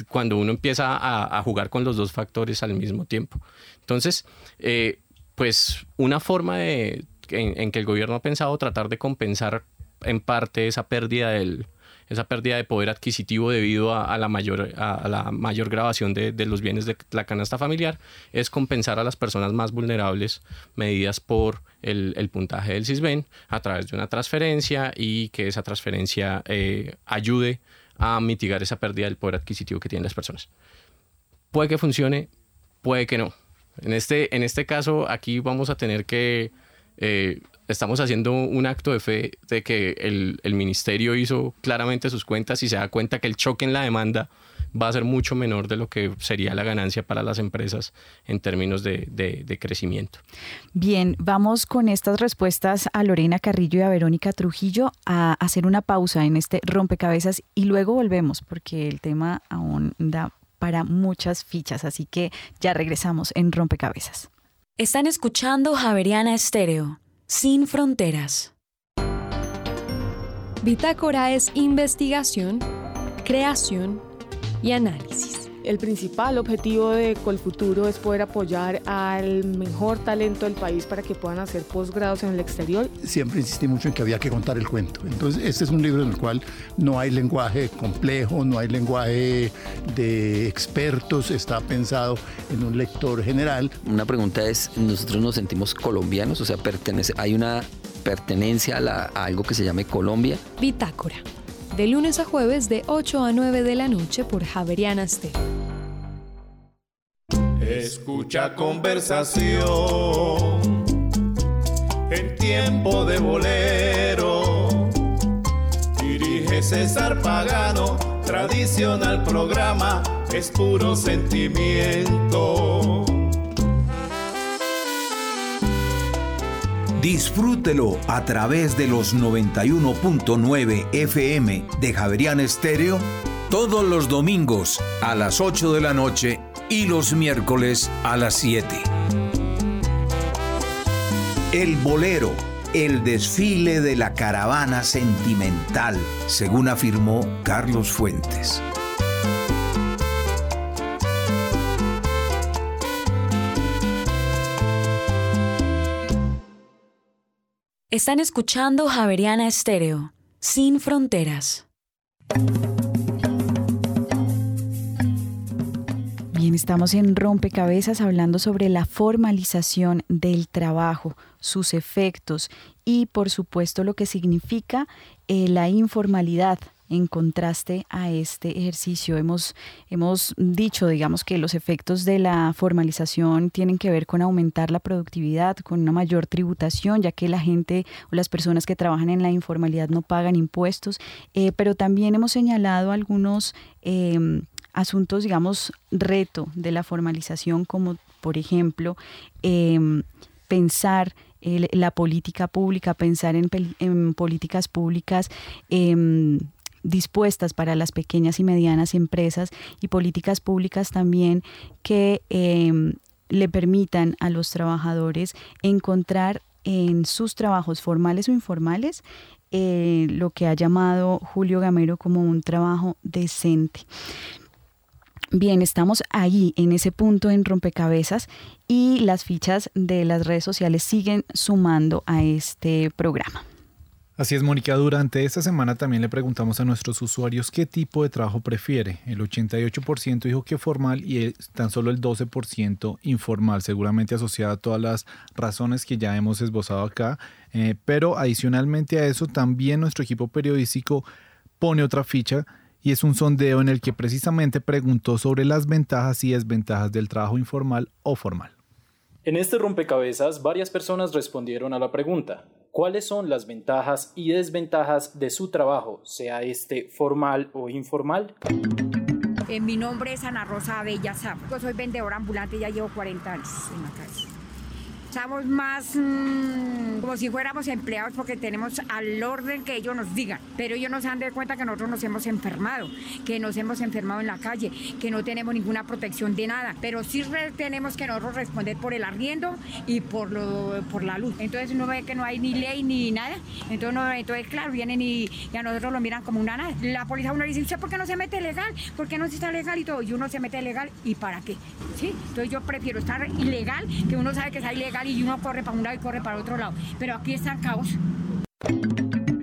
cuando uno empieza a, jugar con los dos factores al mismo tiempo. Entonces, eh, pues una forma en, que el gobierno ha pensado tratar de compensar en parte esa pérdida del esa pérdida de poder adquisitivo debido a, la, mayor, a, la mayor grabación de, los bienes de la canasta familiar es compensar a las personas más vulnerables medidas por el, el puntaje del CISBEN a través de una transferencia y que esa transferencia eh, ayude a mitigar esa pérdida del poder adquisitivo que tienen las personas. Puede que funcione, puede que no. En este, en este caso, aquí vamos a tener que eh, estamos haciendo un acto de fe de que el, el, ministerio hizo claramente sus cuentas y se da cuenta que el choque en la demanda va a ser mucho menor de lo que sería la ganancia para las empresas en términos de, de, de crecimiento. Bien, vamos con estas respuestas a Lorena Carrillo y a Verónica Trujillo a hacer una pausa en este rompecabezas y luego volvemos porque el tema aún da para muchas fichas, así que ya regresamos en rompecabezas. Están escuchando Javeriana Estéreo, sin fronteras. Bitácora es investigación, creación y análisis. El principal objetivo de Colfuturo es poder apoyar al mejor talento del país para que puedan hacer posgrados en el exterior. Siempre insistí mucho en que había que contar el cuento. Entonces, este es un libro en el cual no hay lenguaje complejo, no hay lenguaje de expertos, está pensado en un lector general. Una pregunta es, ¿nosotros nos sentimos colombianos? O sea, pertenece, ¿hay una pertenencia a, la, a algo que se llame Colombia? Bitácora de lunes a jueves de 8 a 9 de la noche por Javeriana Stereo. Escucha conversación en tiempo de bolero. Dirige César Pagano, tradicional programa, es puro sentimiento. Disfrútelo a través de los 91.9 FM de Javerian Estéreo todos los domingos a las 8 de la noche y los miércoles a las 7. El bolero, el desfile de la caravana sentimental, según afirmó Carlos Fuentes. Están escuchando Javeriana Estéreo, sin fronteras. Bien, estamos en Rompecabezas hablando sobre la formalización del trabajo, sus efectos y por supuesto lo que significa eh, la informalidad en contraste a este ejercicio. Hemos, hemos dicho, digamos, que los efectos de la formalización tienen que ver con aumentar la productividad, con una mayor tributación, ya que la gente o las personas que trabajan en la informalidad no pagan impuestos, eh, pero también hemos señalado algunos... Eh, asuntos, digamos, reto de la formalización, como por ejemplo eh, pensar la política pública, pensar en, en políticas públicas eh, dispuestas para las pequeñas y medianas empresas y políticas públicas también que eh, le permitan a los trabajadores encontrar en sus trabajos formales o informales eh, lo que ha llamado Julio Gamero como un trabajo decente. Bien, estamos ahí en ese punto en rompecabezas y las fichas de las redes sociales siguen sumando a este programa. Así es, Mónica. Durante esta semana también le preguntamos a nuestros usuarios qué tipo de trabajo prefiere. El 88% dijo que formal y tan solo el 12% informal, seguramente asociado a todas las razones que ya hemos esbozado acá. Eh, pero adicionalmente a eso, también nuestro equipo periodístico pone otra ficha y es un sondeo en el que precisamente preguntó sobre las ventajas y desventajas del trabajo informal o formal. En este rompecabezas, varias personas respondieron a la pregunta, ¿cuáles son las ventajas y desventajas de su trabajo, sea este formal o informal? Eh, mi nombre es Ana Rosa Bella Yo soy vendedora ambulante y ya llevo 40 años en la calle. Estamos más mmm, como si fuéramos empleados porque tenemos al orden que ellos nos digan. Pero ellos nos han dado cuenta que nosotros nos hemos enfermado, que nos hemos enfermado en la calle, que no tenemos ninguna protección de nada. Pero sí tenemos que nosotros responder por el arriendo y por, lo, por la luz. Entonces uno ve que no hay ni ley ni nada. Entonces, no, entonces claro, vienen y, a nosotros lo miran como una nada. La policía uno dice, ¿usted por qué no se mete legal? ¿Por qué no se está legal y todo? Y uno se mete legal y para qué. ¿Sí? Entonces yo prefiero estar ilegal, que uno sabe que está ilegal y uno corre para un lado y corre para otro lado. Pero aquí está el caos.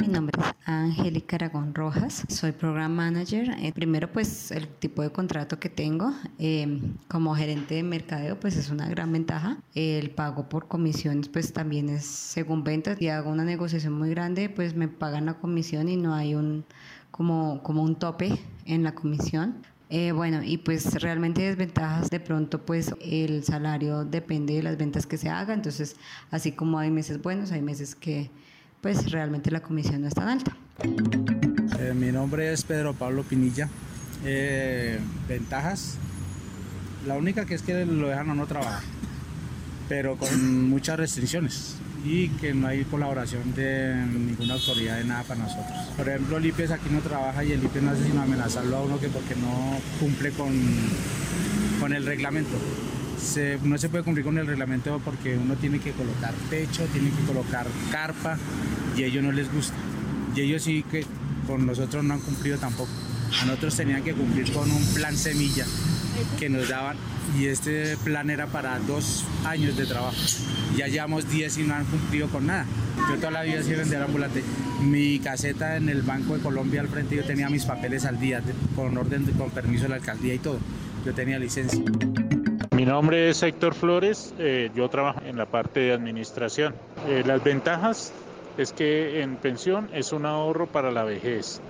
Mi nombre es Angélica Aragón Rojas, soy Program Manager. Eh, primero, pues el tipo de contrato que tengo eh, como gerente de mercadeo, pues es una gran ventaja. El pago por comisiones, pues también es según ventas. Y hago una negociación muy grande, pues me pagan la comisión y no hay un como, como un tope en la comisión Eh, bueno, y pues realmente desventajas, de pronto pues el salario depende de las ventas que se hagan, entonces así como hay meses buenos, hay meses que pues realmente la comisión no es tan alta. Eh, mi nombre es Pedro Pablo Pinilla. Eh, ventajas, la única que es que lo dejan a no trabajar, pero con muchas restricciones y que no hay colaboración de ninguna autoridad de nada para nosotros. Por ejemplo, el IPES aquí no trabaja y el IPES no hace sino amenazarlo a uno que porque no cumple con, con el reglamento. no se puede cumplir con el reglamento porque uno tiene que colocar techo, tiene que colocar carpa y a ellos no les gusta. Y ellos sí que con nosotros no han cumplido tampoco. A nosotros tenían que cumplir con un plan semilla que nos daban y este plan era para dos años de trabajo. Ya llevamos 10 y no han cumplido con nada. Yo toda la vida he vender ambulante. Mi caseta en el Banco de Colombia al frente yo tenía mis papeles al día, con orden, con permiso de la alcaldía y todo. Yo tenía licencia. Mi nombre es Héctor Flores, eh, yo trabajo en la parte de administración. Eh, las ventajas es que en pensión es un ahorro para la vejez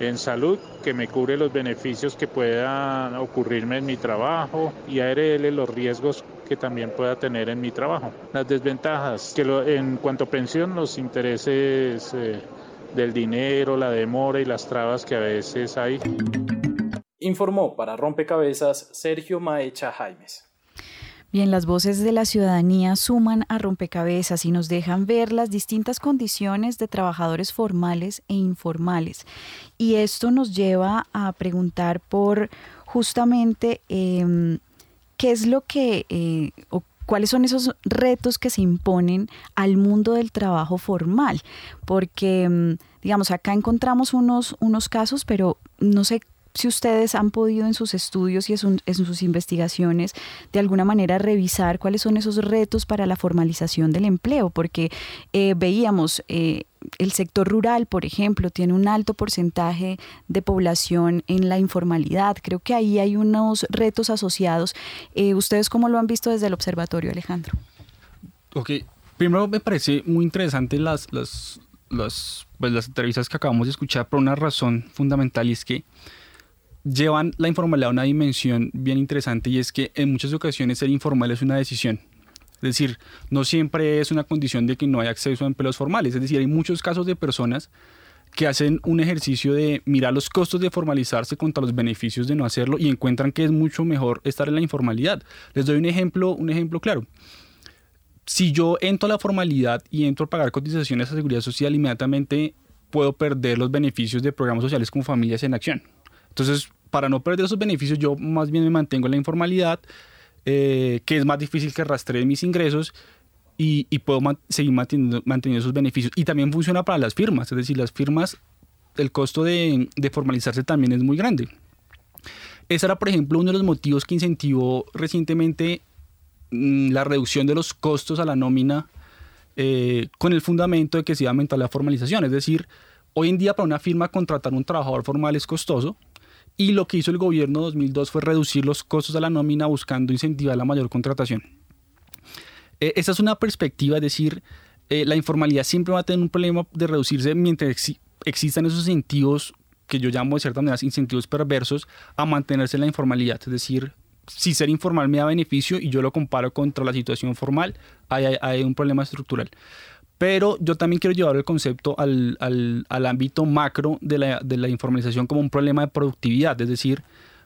en salud que me cubre los beneficios que puedan ocurrirme en mi trabajo y ARL los riesgos que también pueda tener en mi trabajo. Las desventajas, que en cuanto a pensión, los intereses eh, del dinero, la demora y las trabas que a veces hay. Informó para Rompecabezas Sergio Maecha Jaimes. Bien, las voces de la ciudadanía suman a rompecabezas y nos dejan ver las distintas condiciones de trabajadores formales e informales. Y esto nos lleva a preguntar por justamente em, qué es lo que eh, o cuáles son esos retos que se imponen al mundo del trabajo formal. Porque, em, digamos, acá encontramos unos, unos casos, pero no sé si ustedes han podido en sus estudios y en, sus investigaciones de alguna manera revisar cuáles son esos retos para la formalización del empleo, porque eh, veíamos eh, el sector rural, por ejemplo, tiene un alto porcentaje de población en la informalidad. Creo que ahí hay unos retos asociados. Eh, ¿Ustedes cómo lo han visto desde el observatorio, Alejandro? Ok, primero me parece muy interesante las, las, las, pues las entrevistas que acabamos de escuchar por una razón fundamental y es que llevan la informalidad a una dimensión bien interesante y es que en muchas ocasiones ser informal es una decisión. Es decir, no siempre es una condición de que no hay acceso a empleos formales. Es decir, hay muchos casos de personas que hacen un ejercicio de mirar los costos de formalizarse contra los beneficios de no hacerlo y encuentran que es mucho mejor estar en la informalidad. Les doy un ejemplo, un ejemplo claro. Si yo entro a la formalidad y entro a pagar cotizaciones a seguridad social, inmediatamente puedo perder los beneficios de programas sociales como Familias en Acción. Entonces, para no perder esos beneficios, yo más bien me mantengo en la informalidad, eh, que es más difícil que rastree mis ingresos y, puedo seguir manteniendo, esos beneficios. Y también funciona para las firmas, es decir, las firmas, el costo de, formalizarse también es muy grande. Ese era, por ejemplo, uno de los motivos que incentivó recientemente mm, la reducción de los costos a la nómina eh, con el fundamento de que se iba a aumentar la formalización. Es decir, hoy en día para una firma contratar un trabajador formal es costoso, y lo que hizo el gobierno 2002 fue reducir los costos de la nómina buscando incentivar la mayor contratación. Eh, esa es una perspectiva, es decir, eh, la informalidad siempre va a tener un problema de reducirse mientras existan esos incentivos que yo llamo de cierta manera incentivos perversos a mantenerse en la informalidad. Es decir, si ser informal me da beneficio y yo lo comparo contra la situación formal, hay un problema estructural. Pero yo también quiero llevar el concepto al, ámbito macro de la, informalización como un problema de productividad. Es decir,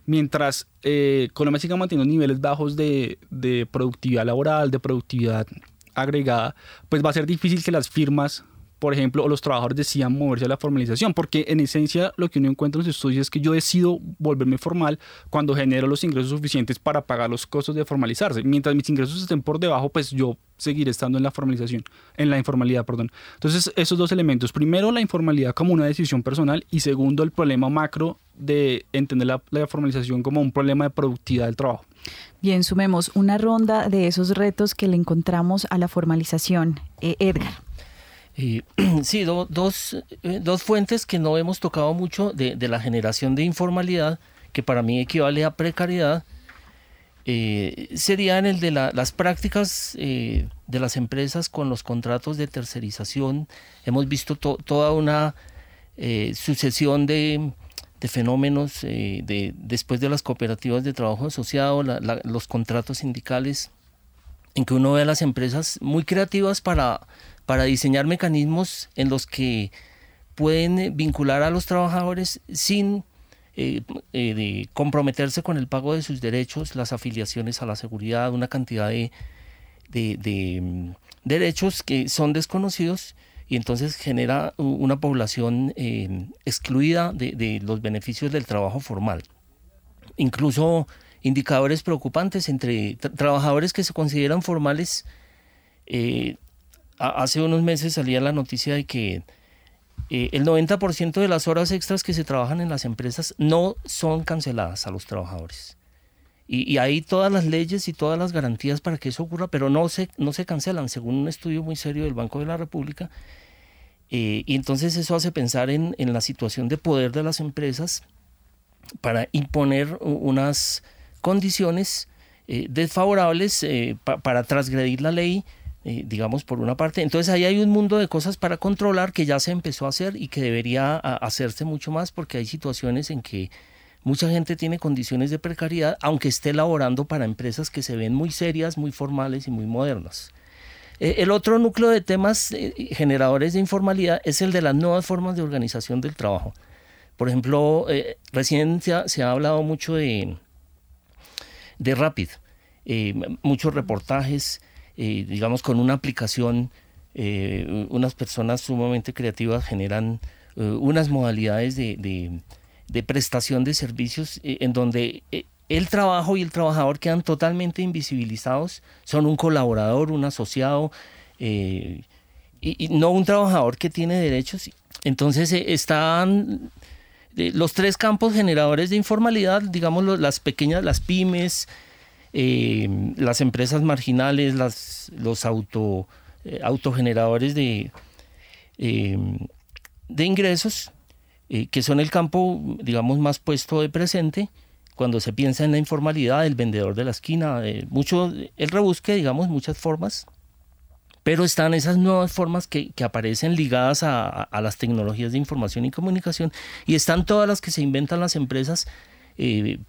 mientras eh, Colombia siga manteniendo niveles bajos de, de productividad laboral, de productividad agregada, pues va a ser difícil que las firmas por ejemplo, o los trabajadores decidan moverse a la formalización, porque en esencia lo que uno encuentra en los estudios es que yo decido volverme formal cuando genero los ingresos suficientes para pagar los costos de formalizarse. Mientras mis ingresos estén por debajo, pues yo seguiré estando en la formalización, en la informalidad, perdón. Entonces, esos dos elementos, primero la informalidad como una decisión personal y segundo el problema macro de entender la, formalización como un problema de productividad del trabajo. Bien, sumemos una ronda de esos retos que le encontramos a la formalización. Eh, Edgar. sí, dos, eh, dos, fuentes que no hemos tocado mucho de, la generación de informalidad, que para mí equivale a precariedad, eh, serían el de las prácticas eh, de las empresas con los contratos de tercerización. Hemos visto toda una sucesión de, fenómenos de, después de las cooperativas de trabajo asociado, los contratos sindicales, en que uno ve a las empresas muy creativas para, para diseñar mecanismos en los que pueden vincular a los trabajadores sin eh, eh, comprometerse con el pago de sus derechos, las afiliaciones a la seguridad, una cantidad de, mm, derechos que son desconocidos y entonces genera una población eh, excluida de, los beneficios del trabajo formal. Incluso indicadores preocupantes entre trabajadores que se consideran formales. Hace unos meses salía la noticia de que eh, el 90% de las horas extras que se trabajan en las empresas no son canceladas a los trabajadores. Y, hay todas las leyes y todas las garantías para que eso ocurra, pero no se, no se cancelan, según un estudio muy serio del Banco de la República. Eh, y entonces eso hace pensar en, la situación de poder de las empresas para imponer unas condiciones eh, desfavorables para transgredir la ley eh, digamos, por una parte. Entonces ahí hay un mundo de cosas para controlar que ya se empezó a hacer y que debería hacerse mucho más porque hay situaciones en que mucha gente tiene condiciones de precariedad, aunque esté laborando para empresas que se ven muy serias, muy formales y muy modernas. Eh, el otro núcleo de temas eh, generadores de informalidad es el de las nuevas formas de organización del trabajo. Por ejemplo, recién se ha, hablado mucho de, de Rapid, muchos reportajes, eh, digamos, con una aplicación, eh, unas personas sumamente creativas generan eh, unas modalidades de, prestación de servicios en donde el trabajo y el trabajador quedan totalmente invisibilizados, son un colaborador, un asociado, y, no un trabajador que tiene derechos. Entonces están los tres campos generadores de informalidad, digamos las pequeñas, las pymes, eh, las empresas marginales, los auto, eh, autogeneradores de, eh, de ingresos, que son el campo, digamos, más puesto de presente cuando se piensa en la informalidad del vendedor de la esquina, mucho, el rebusque, digamos, muchas formas, pero están esas nuevas formas que, que aparecen ligadas a, a, las tecnologías de información y comunicación y están todas las que se inventan las empresas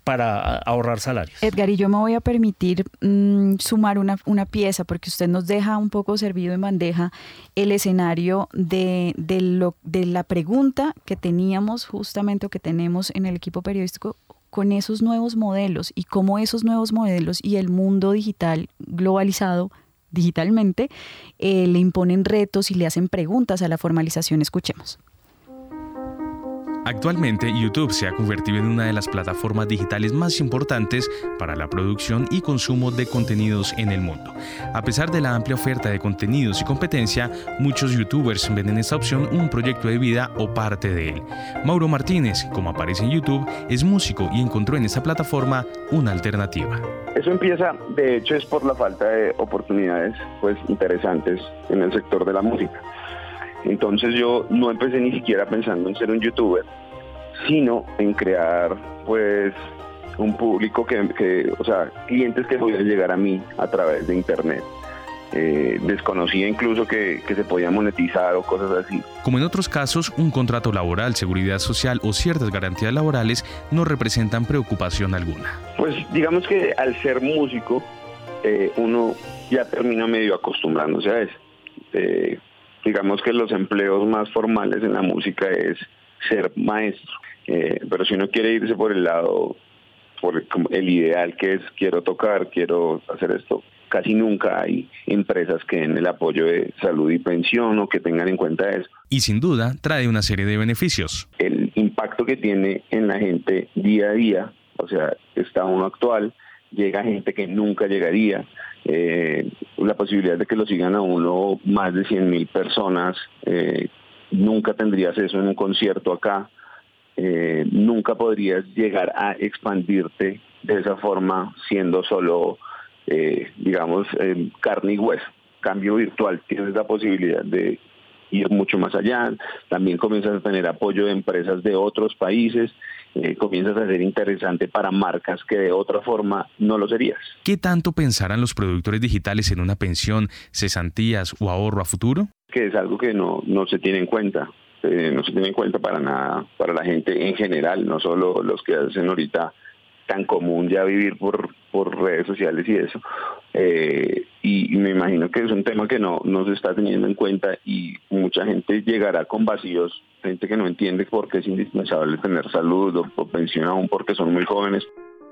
para ahorrar salarios. Edgar, y yo me voy a permitir mm, sumar una, una, pieza, porque usted nos deja un poco servido en bandeja el escenario de, de, lo, de la pregunta que teníamos justamente o que tenemos en el equipo periodístico con esos nuevos modelos y cómo esos nuevos modelos y el mundo digital globalizado digitalmente eh, le imponen retos y le hacen preguntas a la formalización. Escuchemos. Actualmente YouTube se ha convertido en una de las plataformas digitales más importantes para la producción y consumo de contenidos en el mundo. A pesar de la amplia oferta de contenidos y competencia, muchos youtubers ven en esta opción un proyecto de vida o parte de él. Mauro Martínez, como aparece en YouTube, es músico y encontró en esta plataforma una alternativa. Eso empieza, de hecho, es por la falta de oportunidades pues interesantes en el sector de la música. Entonces yo no empecé ni siquiera pensando en ser un youtuber, sino en crear pues un público que, o sea, clientes que pudieran llegar a mí a través de internet. Eh, desconocía incluso que, que, se podía monetizar o cosas así. Como en otros casos, un contrato laboral, seguridad social o ciertas garantías laborales no representan preocupación alguna. Pues digamos que al ser músico, eh, uno ya termina medio acostumbrándose a eso. Eh, digamos que los empleos más formales en la música es ser maestro. Eh, pero si uno quiere irse por el lado, por el ideal que es quiero tocar, quiero hacer esto, casi nunca hay empresas que den el apoyo de salud y pensión o que tengan en cuenta eso. Y sin duda trae una serie de beneficios. El impacto que tiene en la gente día a día, o sea, está uno actual, llega gente que nunca llegaría, eh, la posibilidad de que lo sigan a uno más de 100 mil personas, eh, nunca tendrías eso en un concierto acá, eh, nunca podrías llegar a expandirte de esa forma siendo solo, digamos, carne y hueso. Cambio virtual, tienes la posibilidad de ir mucho más allá, también comienzas a tener apoyo de empresas de otros países, eh, comienzas a ser interesante para marcas que de otra forma no lo serías. ¿Qué tanto pensarán los productores digitales en una pensión, cesantías o ahorro a futuro? Que es algo que no, no se tiene en cuenta. eh, no se tiene en cuenta para nada para la gente en general, no solo los que hacen ahorita tan común ya vivir por, por redes sociales y eso. Eh, y, me imagino que es un tema que no, no se está teniendo en cuenta y mucha gente llegará con vacíos, gente que no entiende por qué es indispensable tener salud o, o pensión aún porque son muy jóvenes.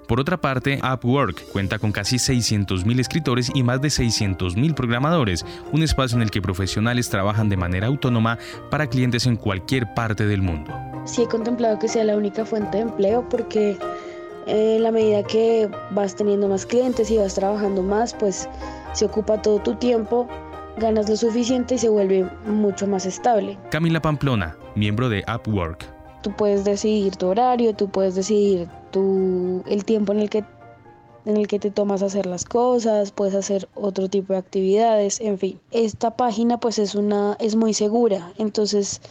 Por otra parte, Upwork cuenta con casi 600.000 escritores y más de 600.000 programadores, un espacio en el que profesionales trabajan de manera autónoma para clientes en cualquier parte del mundo. Sí he contemplado que sea la única fuente de empleo porque en la medida que vas teniendo más clientes y vas trabajando más, pues se ocupa todo tu tiempo, ganas lo suficiente y se vuelve mucho más estable. Camila Pamplona, miembro de Upwork. Tú puedes decidir tu horario, tú puedes decidir tu, el tiempo en el que en el que te tomas a hacer las cosas, puedes hacer otro tipo de actividades, en fin. Esta página pues es una es muy segura, entonces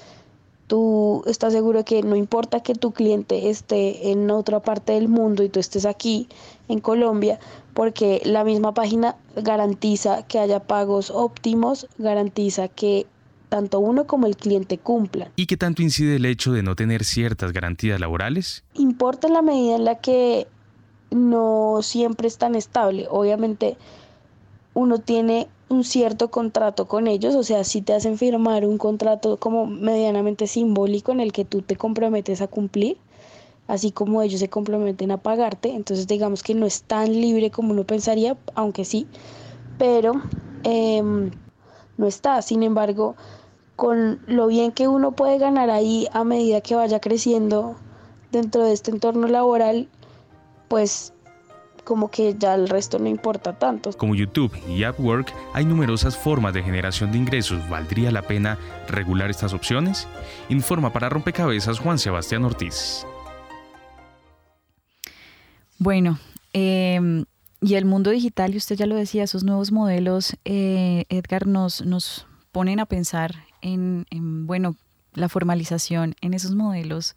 tú estás seguro que no importa que tu cliente esté en otra parte del mundo y tú estés aquí en Colombia, porque la misma página garantiza que haya pagos óptimos, garantiza que tanto uno como el cliente cumplan. ¿Y qué tanto incide el hecho de no tener ciertas garantías laborales? Importa en la medida en la que no siempre es tan estable. Obviamente uno tiene un cierto contrato con ellos, o sea, si te hacen firmar un contrato como medianamente simbólico en el que tú te comprometes a cumplir, así como ellos se comprometen a pagarte, entonces digamos que no es tan libre como uno pensaría, aunque sí, pero em, no está. Sin embargo, con lo bien que uno puede ganar ahí a medida que vaya creciendo dentro de este entorno laboral, pues como que ya el resto no importa tanto. Como YouTube y Upwork, hay numerosas formas de generación de ingresos. ¿Valdría la pena regular estas opciones? Informa para Rompecabezas Juan Sebastián Ortiz. Bueno, em, y el mundo digital, y usted ya lo decía, esos nuevos modelos, eh, Edgar, nos, nos ponen a pensar en, bueno, la formalización en esos modelos,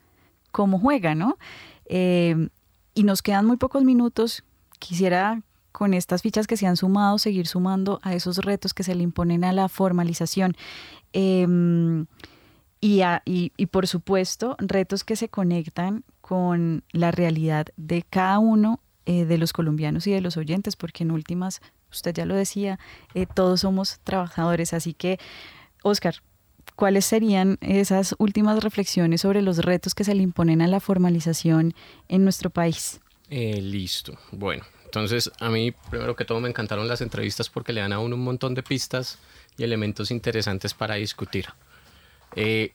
cómo juega, ¿no? Eh, y nos quedan muy pocos minutos. Quisiera con estas fichas que se han sumado, seguir sumando a esos retos que se le imponen a la formalización. Em, y, y, por supuesto, retos que se conectan con la realidad de cada uno eh, de los colombianos y de los oyentes, porque en últimas, usted ya lo decía, eh, todos somos trabajadores. Así que, Oscar, ¿cuáles serían esas últimas reflexiones sobre los retos que se le imponen a la formalización en nuestro país? Eh, listo. Bueno, entonces a mí primero que todo me encantaron las entrevistas porque le dan a uno un montón de pistas y elementos interesantes para discutir. Eh,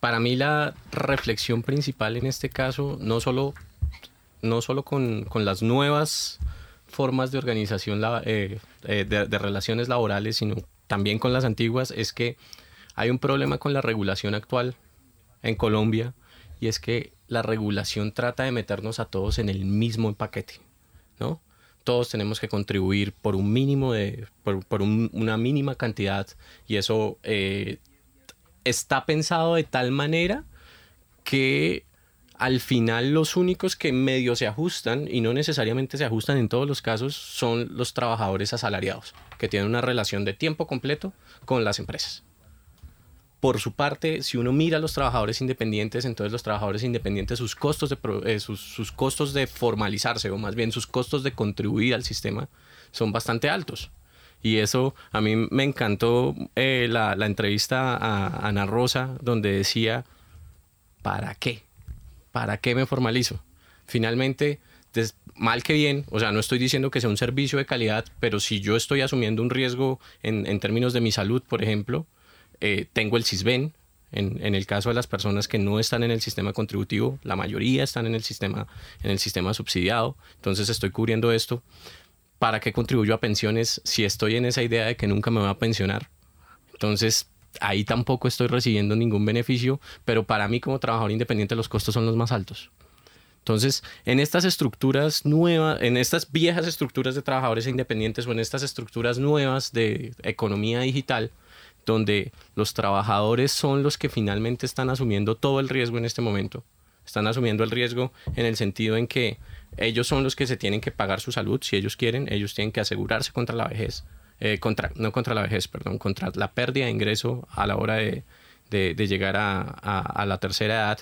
para mí la reflexión principal en este caso, no solo, no solo con, las nuevas formas de organización eh, de relaciones laborales, sino también con las antiguas, es que hay un problema con la regulación actual en Colombia y es que la regulación trata de meternos a todos en el mismo paquete, ¿no? Todos tenemos que contribuir por un mínimo de, por, una mínima cantidad y eso eh, está pensado de tal manera que al final los únicos que medio se ajustan y no necesariamente se ajustan en todos los casos son los trabajadores asalariados, que tienen una relación de tiempo completo con las empresas. Por su parte, si uno mira a los trabajadores independientes, entonces los trabajadores independientes, sus costos de, eh, sus, costos de formalizarse, o más bien sus costos de contribuir al sistema, son bastante altos. Y eso a mí me encantó eh, la, entrevista a Ana Rosa, donde decía, ¿para qué? ¿Para qué me formalizo? Finalmente, mal que bien, o sea, no estoy diciendo que sea un servicio de calidad, pero si yo estoy asumiendo un riesgo en, en términos de mi salud, por ejemplo, eh, tengo el CISBEN, en, el caso de las personas que no están en el sistema contributivo, la mayoría están en el sistema, en el sistema subsidiado, entonces estoy cubriendo esto. ¿Para qué contribuyo a pensiones si estoy en esa idea de que nunca me voy a pensionar? Entonces, ahí tampoco estoy recibiendo ningún beneficio, pero para mí como trabajador independiente los costos son los más altos. Entonces, en estas estructuras nuevas, en estas viejas estructuras de trabajadores independientes o en estas estructuras nuevas de economía digital, donde los trabajadores son los que finalmente están asumiendo todo el riesgo en este momento. Están asumiendo el riesgo en el sentido en que ellos son los que se tienen que pagar su salud, si ellos quieren, ellos tienen que asegurarse contra la vejez, eh, contra, no contra la vejez, perdón, contra la pérdida de ingreso a la hora de, llegar a, la tercera edad.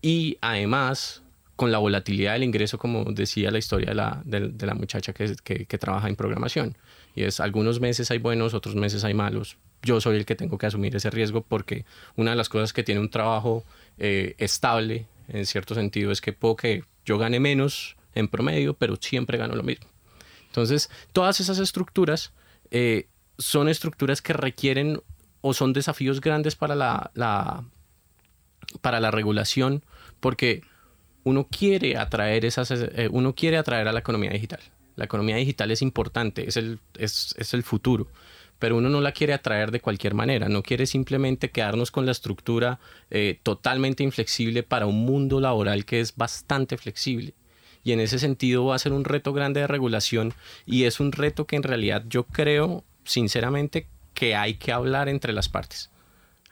Y además, con la volatilidad del ingreso, como decía la historia de la, de, la muchacha que, que, trabaja en programación. Y es, algunos meses hay buenos, otros meses hay malos. Yo soy el que tengo que asumir ese riesgo porque una de las cosas que tiene un trabajo eh, estable, en cierto sentido, es que puedo que yo gane menos en promedio, pero siempre gano lo mismo. Entonces, todas esas estructuras eh, son estructuras que requieren o son desafíos grandes para la, para la regulación, porque uno quiere atraer esas, eh, uno quiere atraer a la economía digital. La economía digital es importante, es el, es, el futuro, pero uno no la quiere atraer de cualquier manera, no quiere simplemente quedarnos con la estructura eh, totalmente inflexible para un mundo laboral que es bastante flexible. Y en ese sentido va a ser un reto grande de regulación y es un reto que en realidad yo creo sinceramente que hay que hablar entre las partes.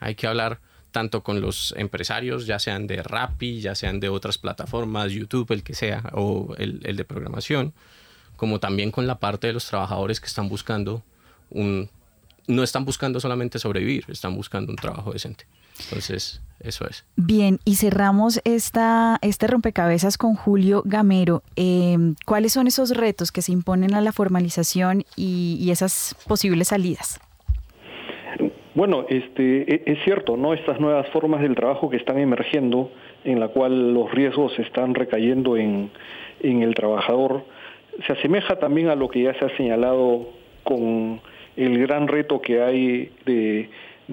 Hay que hablar tanto con los empresarios, ya sean de Rappi, ya sean de otras plataformas, YouTube, el que sea, o el, de programación, como también con la parte de los trabajadores que están buscando un... No están buscando solamente sobrevivir, están buscando un trabajo decente. Entonces, eso es. Bien, y cerramos esta, este rompecabezas con Julio Gamero. Em, ¿Cuáles son esos retos que se imponen a la formalización y esas posibles salidas? Bueno, este, e, es cierto, ¿no? Estas nuevas formas del trabajo que están emergiendo, en la cual los riesgos están recayendo en, el trabajador, se asemeja también a lo que ya se ha señalado con el gran reto que hay de,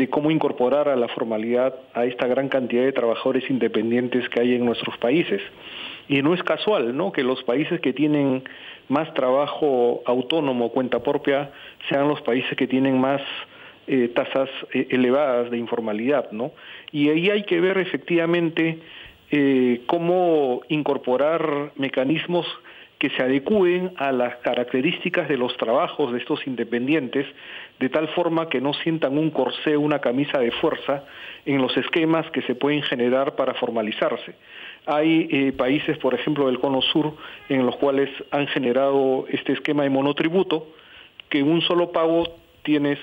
cómo incorporar a la formalidad a esta gran cantidad de trabajadores independientes que hay en nuestros países. Y no es casual, ¿no? Que los países que tienen más trabajo autónomo, cuenta propia, sean los países que tienen más eh, tasas eh, elevadas de informalidad, ¿no? Y ahí hay que ver efectivamente eh, cómo incorporar mecanismos que se adecúen a las características de los trabajos de estos independientes, de tal forma que no sientan un corsé, una camisa de fuerza en los esquemas que se pueden generar para formalizarse. Hay países, por ejemplo, del Cono Sur, en los cuales han generado este esquema de monotributo, que un solo pago tienes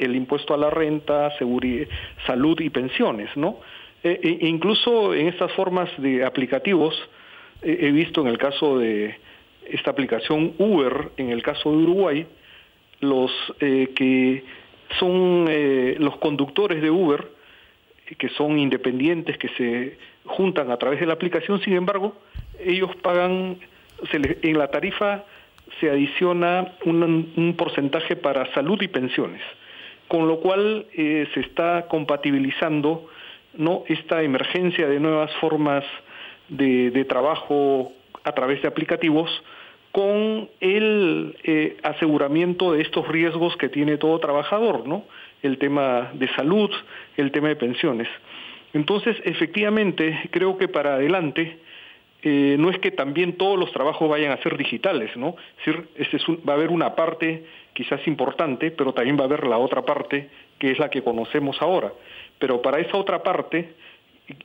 el impuesto a la renta, seguridad, salud y pensiones, ¿no? E, e incluso en estas formas de aplicativos, he visto en el caso de esta aplicación Uber, en el caso de Uruguay, los eh, que son eh, los conductores de Uber, que son independientes, que se juntan a través de la aplicación, sin embargo, ellos pagan, en la tarifa se adiciona un, porcentaje para salud y pensiones, con lo cual eh, se está compatibilizando ¿no? esta emergencia de nuevas formas de, trabajo a través de aplicativos con el eh, aseguramiento de estos riesgos que tiene todo trabajador, ¿no? El tema de salud, el tema de pensiones. Entonces, efectivamente, creo que para adelante eh, no es que también todos los trabajos vayan a ser digitales, ¿no? Es decir, este va a haber una parte quizás importante, pero también va a haber la otra parte que es la que conocemos ahora. Pero para esa otra parte,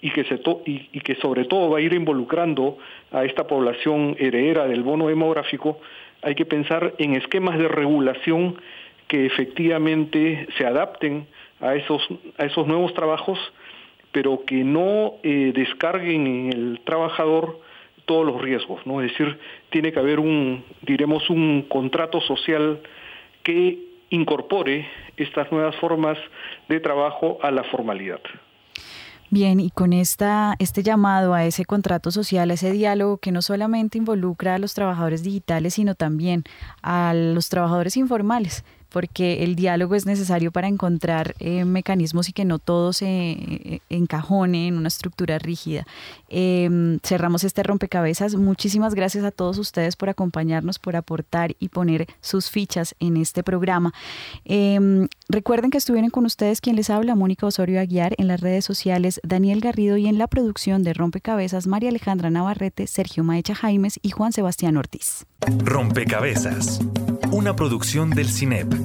y que, se y, que sobre todo va a ir involucrando a esta población heredera del bono demográfico, hay que pensar en esquemas de regulación que efectivamente se adapten a esos, a esos nuevos trabajos, pero que no eh, descarguen en el trabajador todos los riesgos, ¿no? Es decir, tiene que haber un, diremos, un contrato social que incorpore estas nuevas formas de trabajo a la formalidad. Bien, y con esta, este llamado a ese contrato social, a ese diálogo que no solamente involucra a los trabajadores digitales, sino también a los trabajadores informales, porque el diálogo es necesario para encontrar eh, mecanismos y que no todo se eh, encajone en una estructura rígida. Em, cerramos este rompecabezas. Muchísimas gracias a todos ustedes por acompañarnos, por aportar y poner sus fichas en este programa. Em, recuerden que estuvieron con ustedes quien les habla, Mónica Osorio Aguiar, en las redes sociales, Daniel Garrido y en la producción de Rompecabezas, María Alejandra Navarrete, Sergio Maecha Jaimes y Juan Sebastián Ortiz. Rompecabezas, una producción del CINEP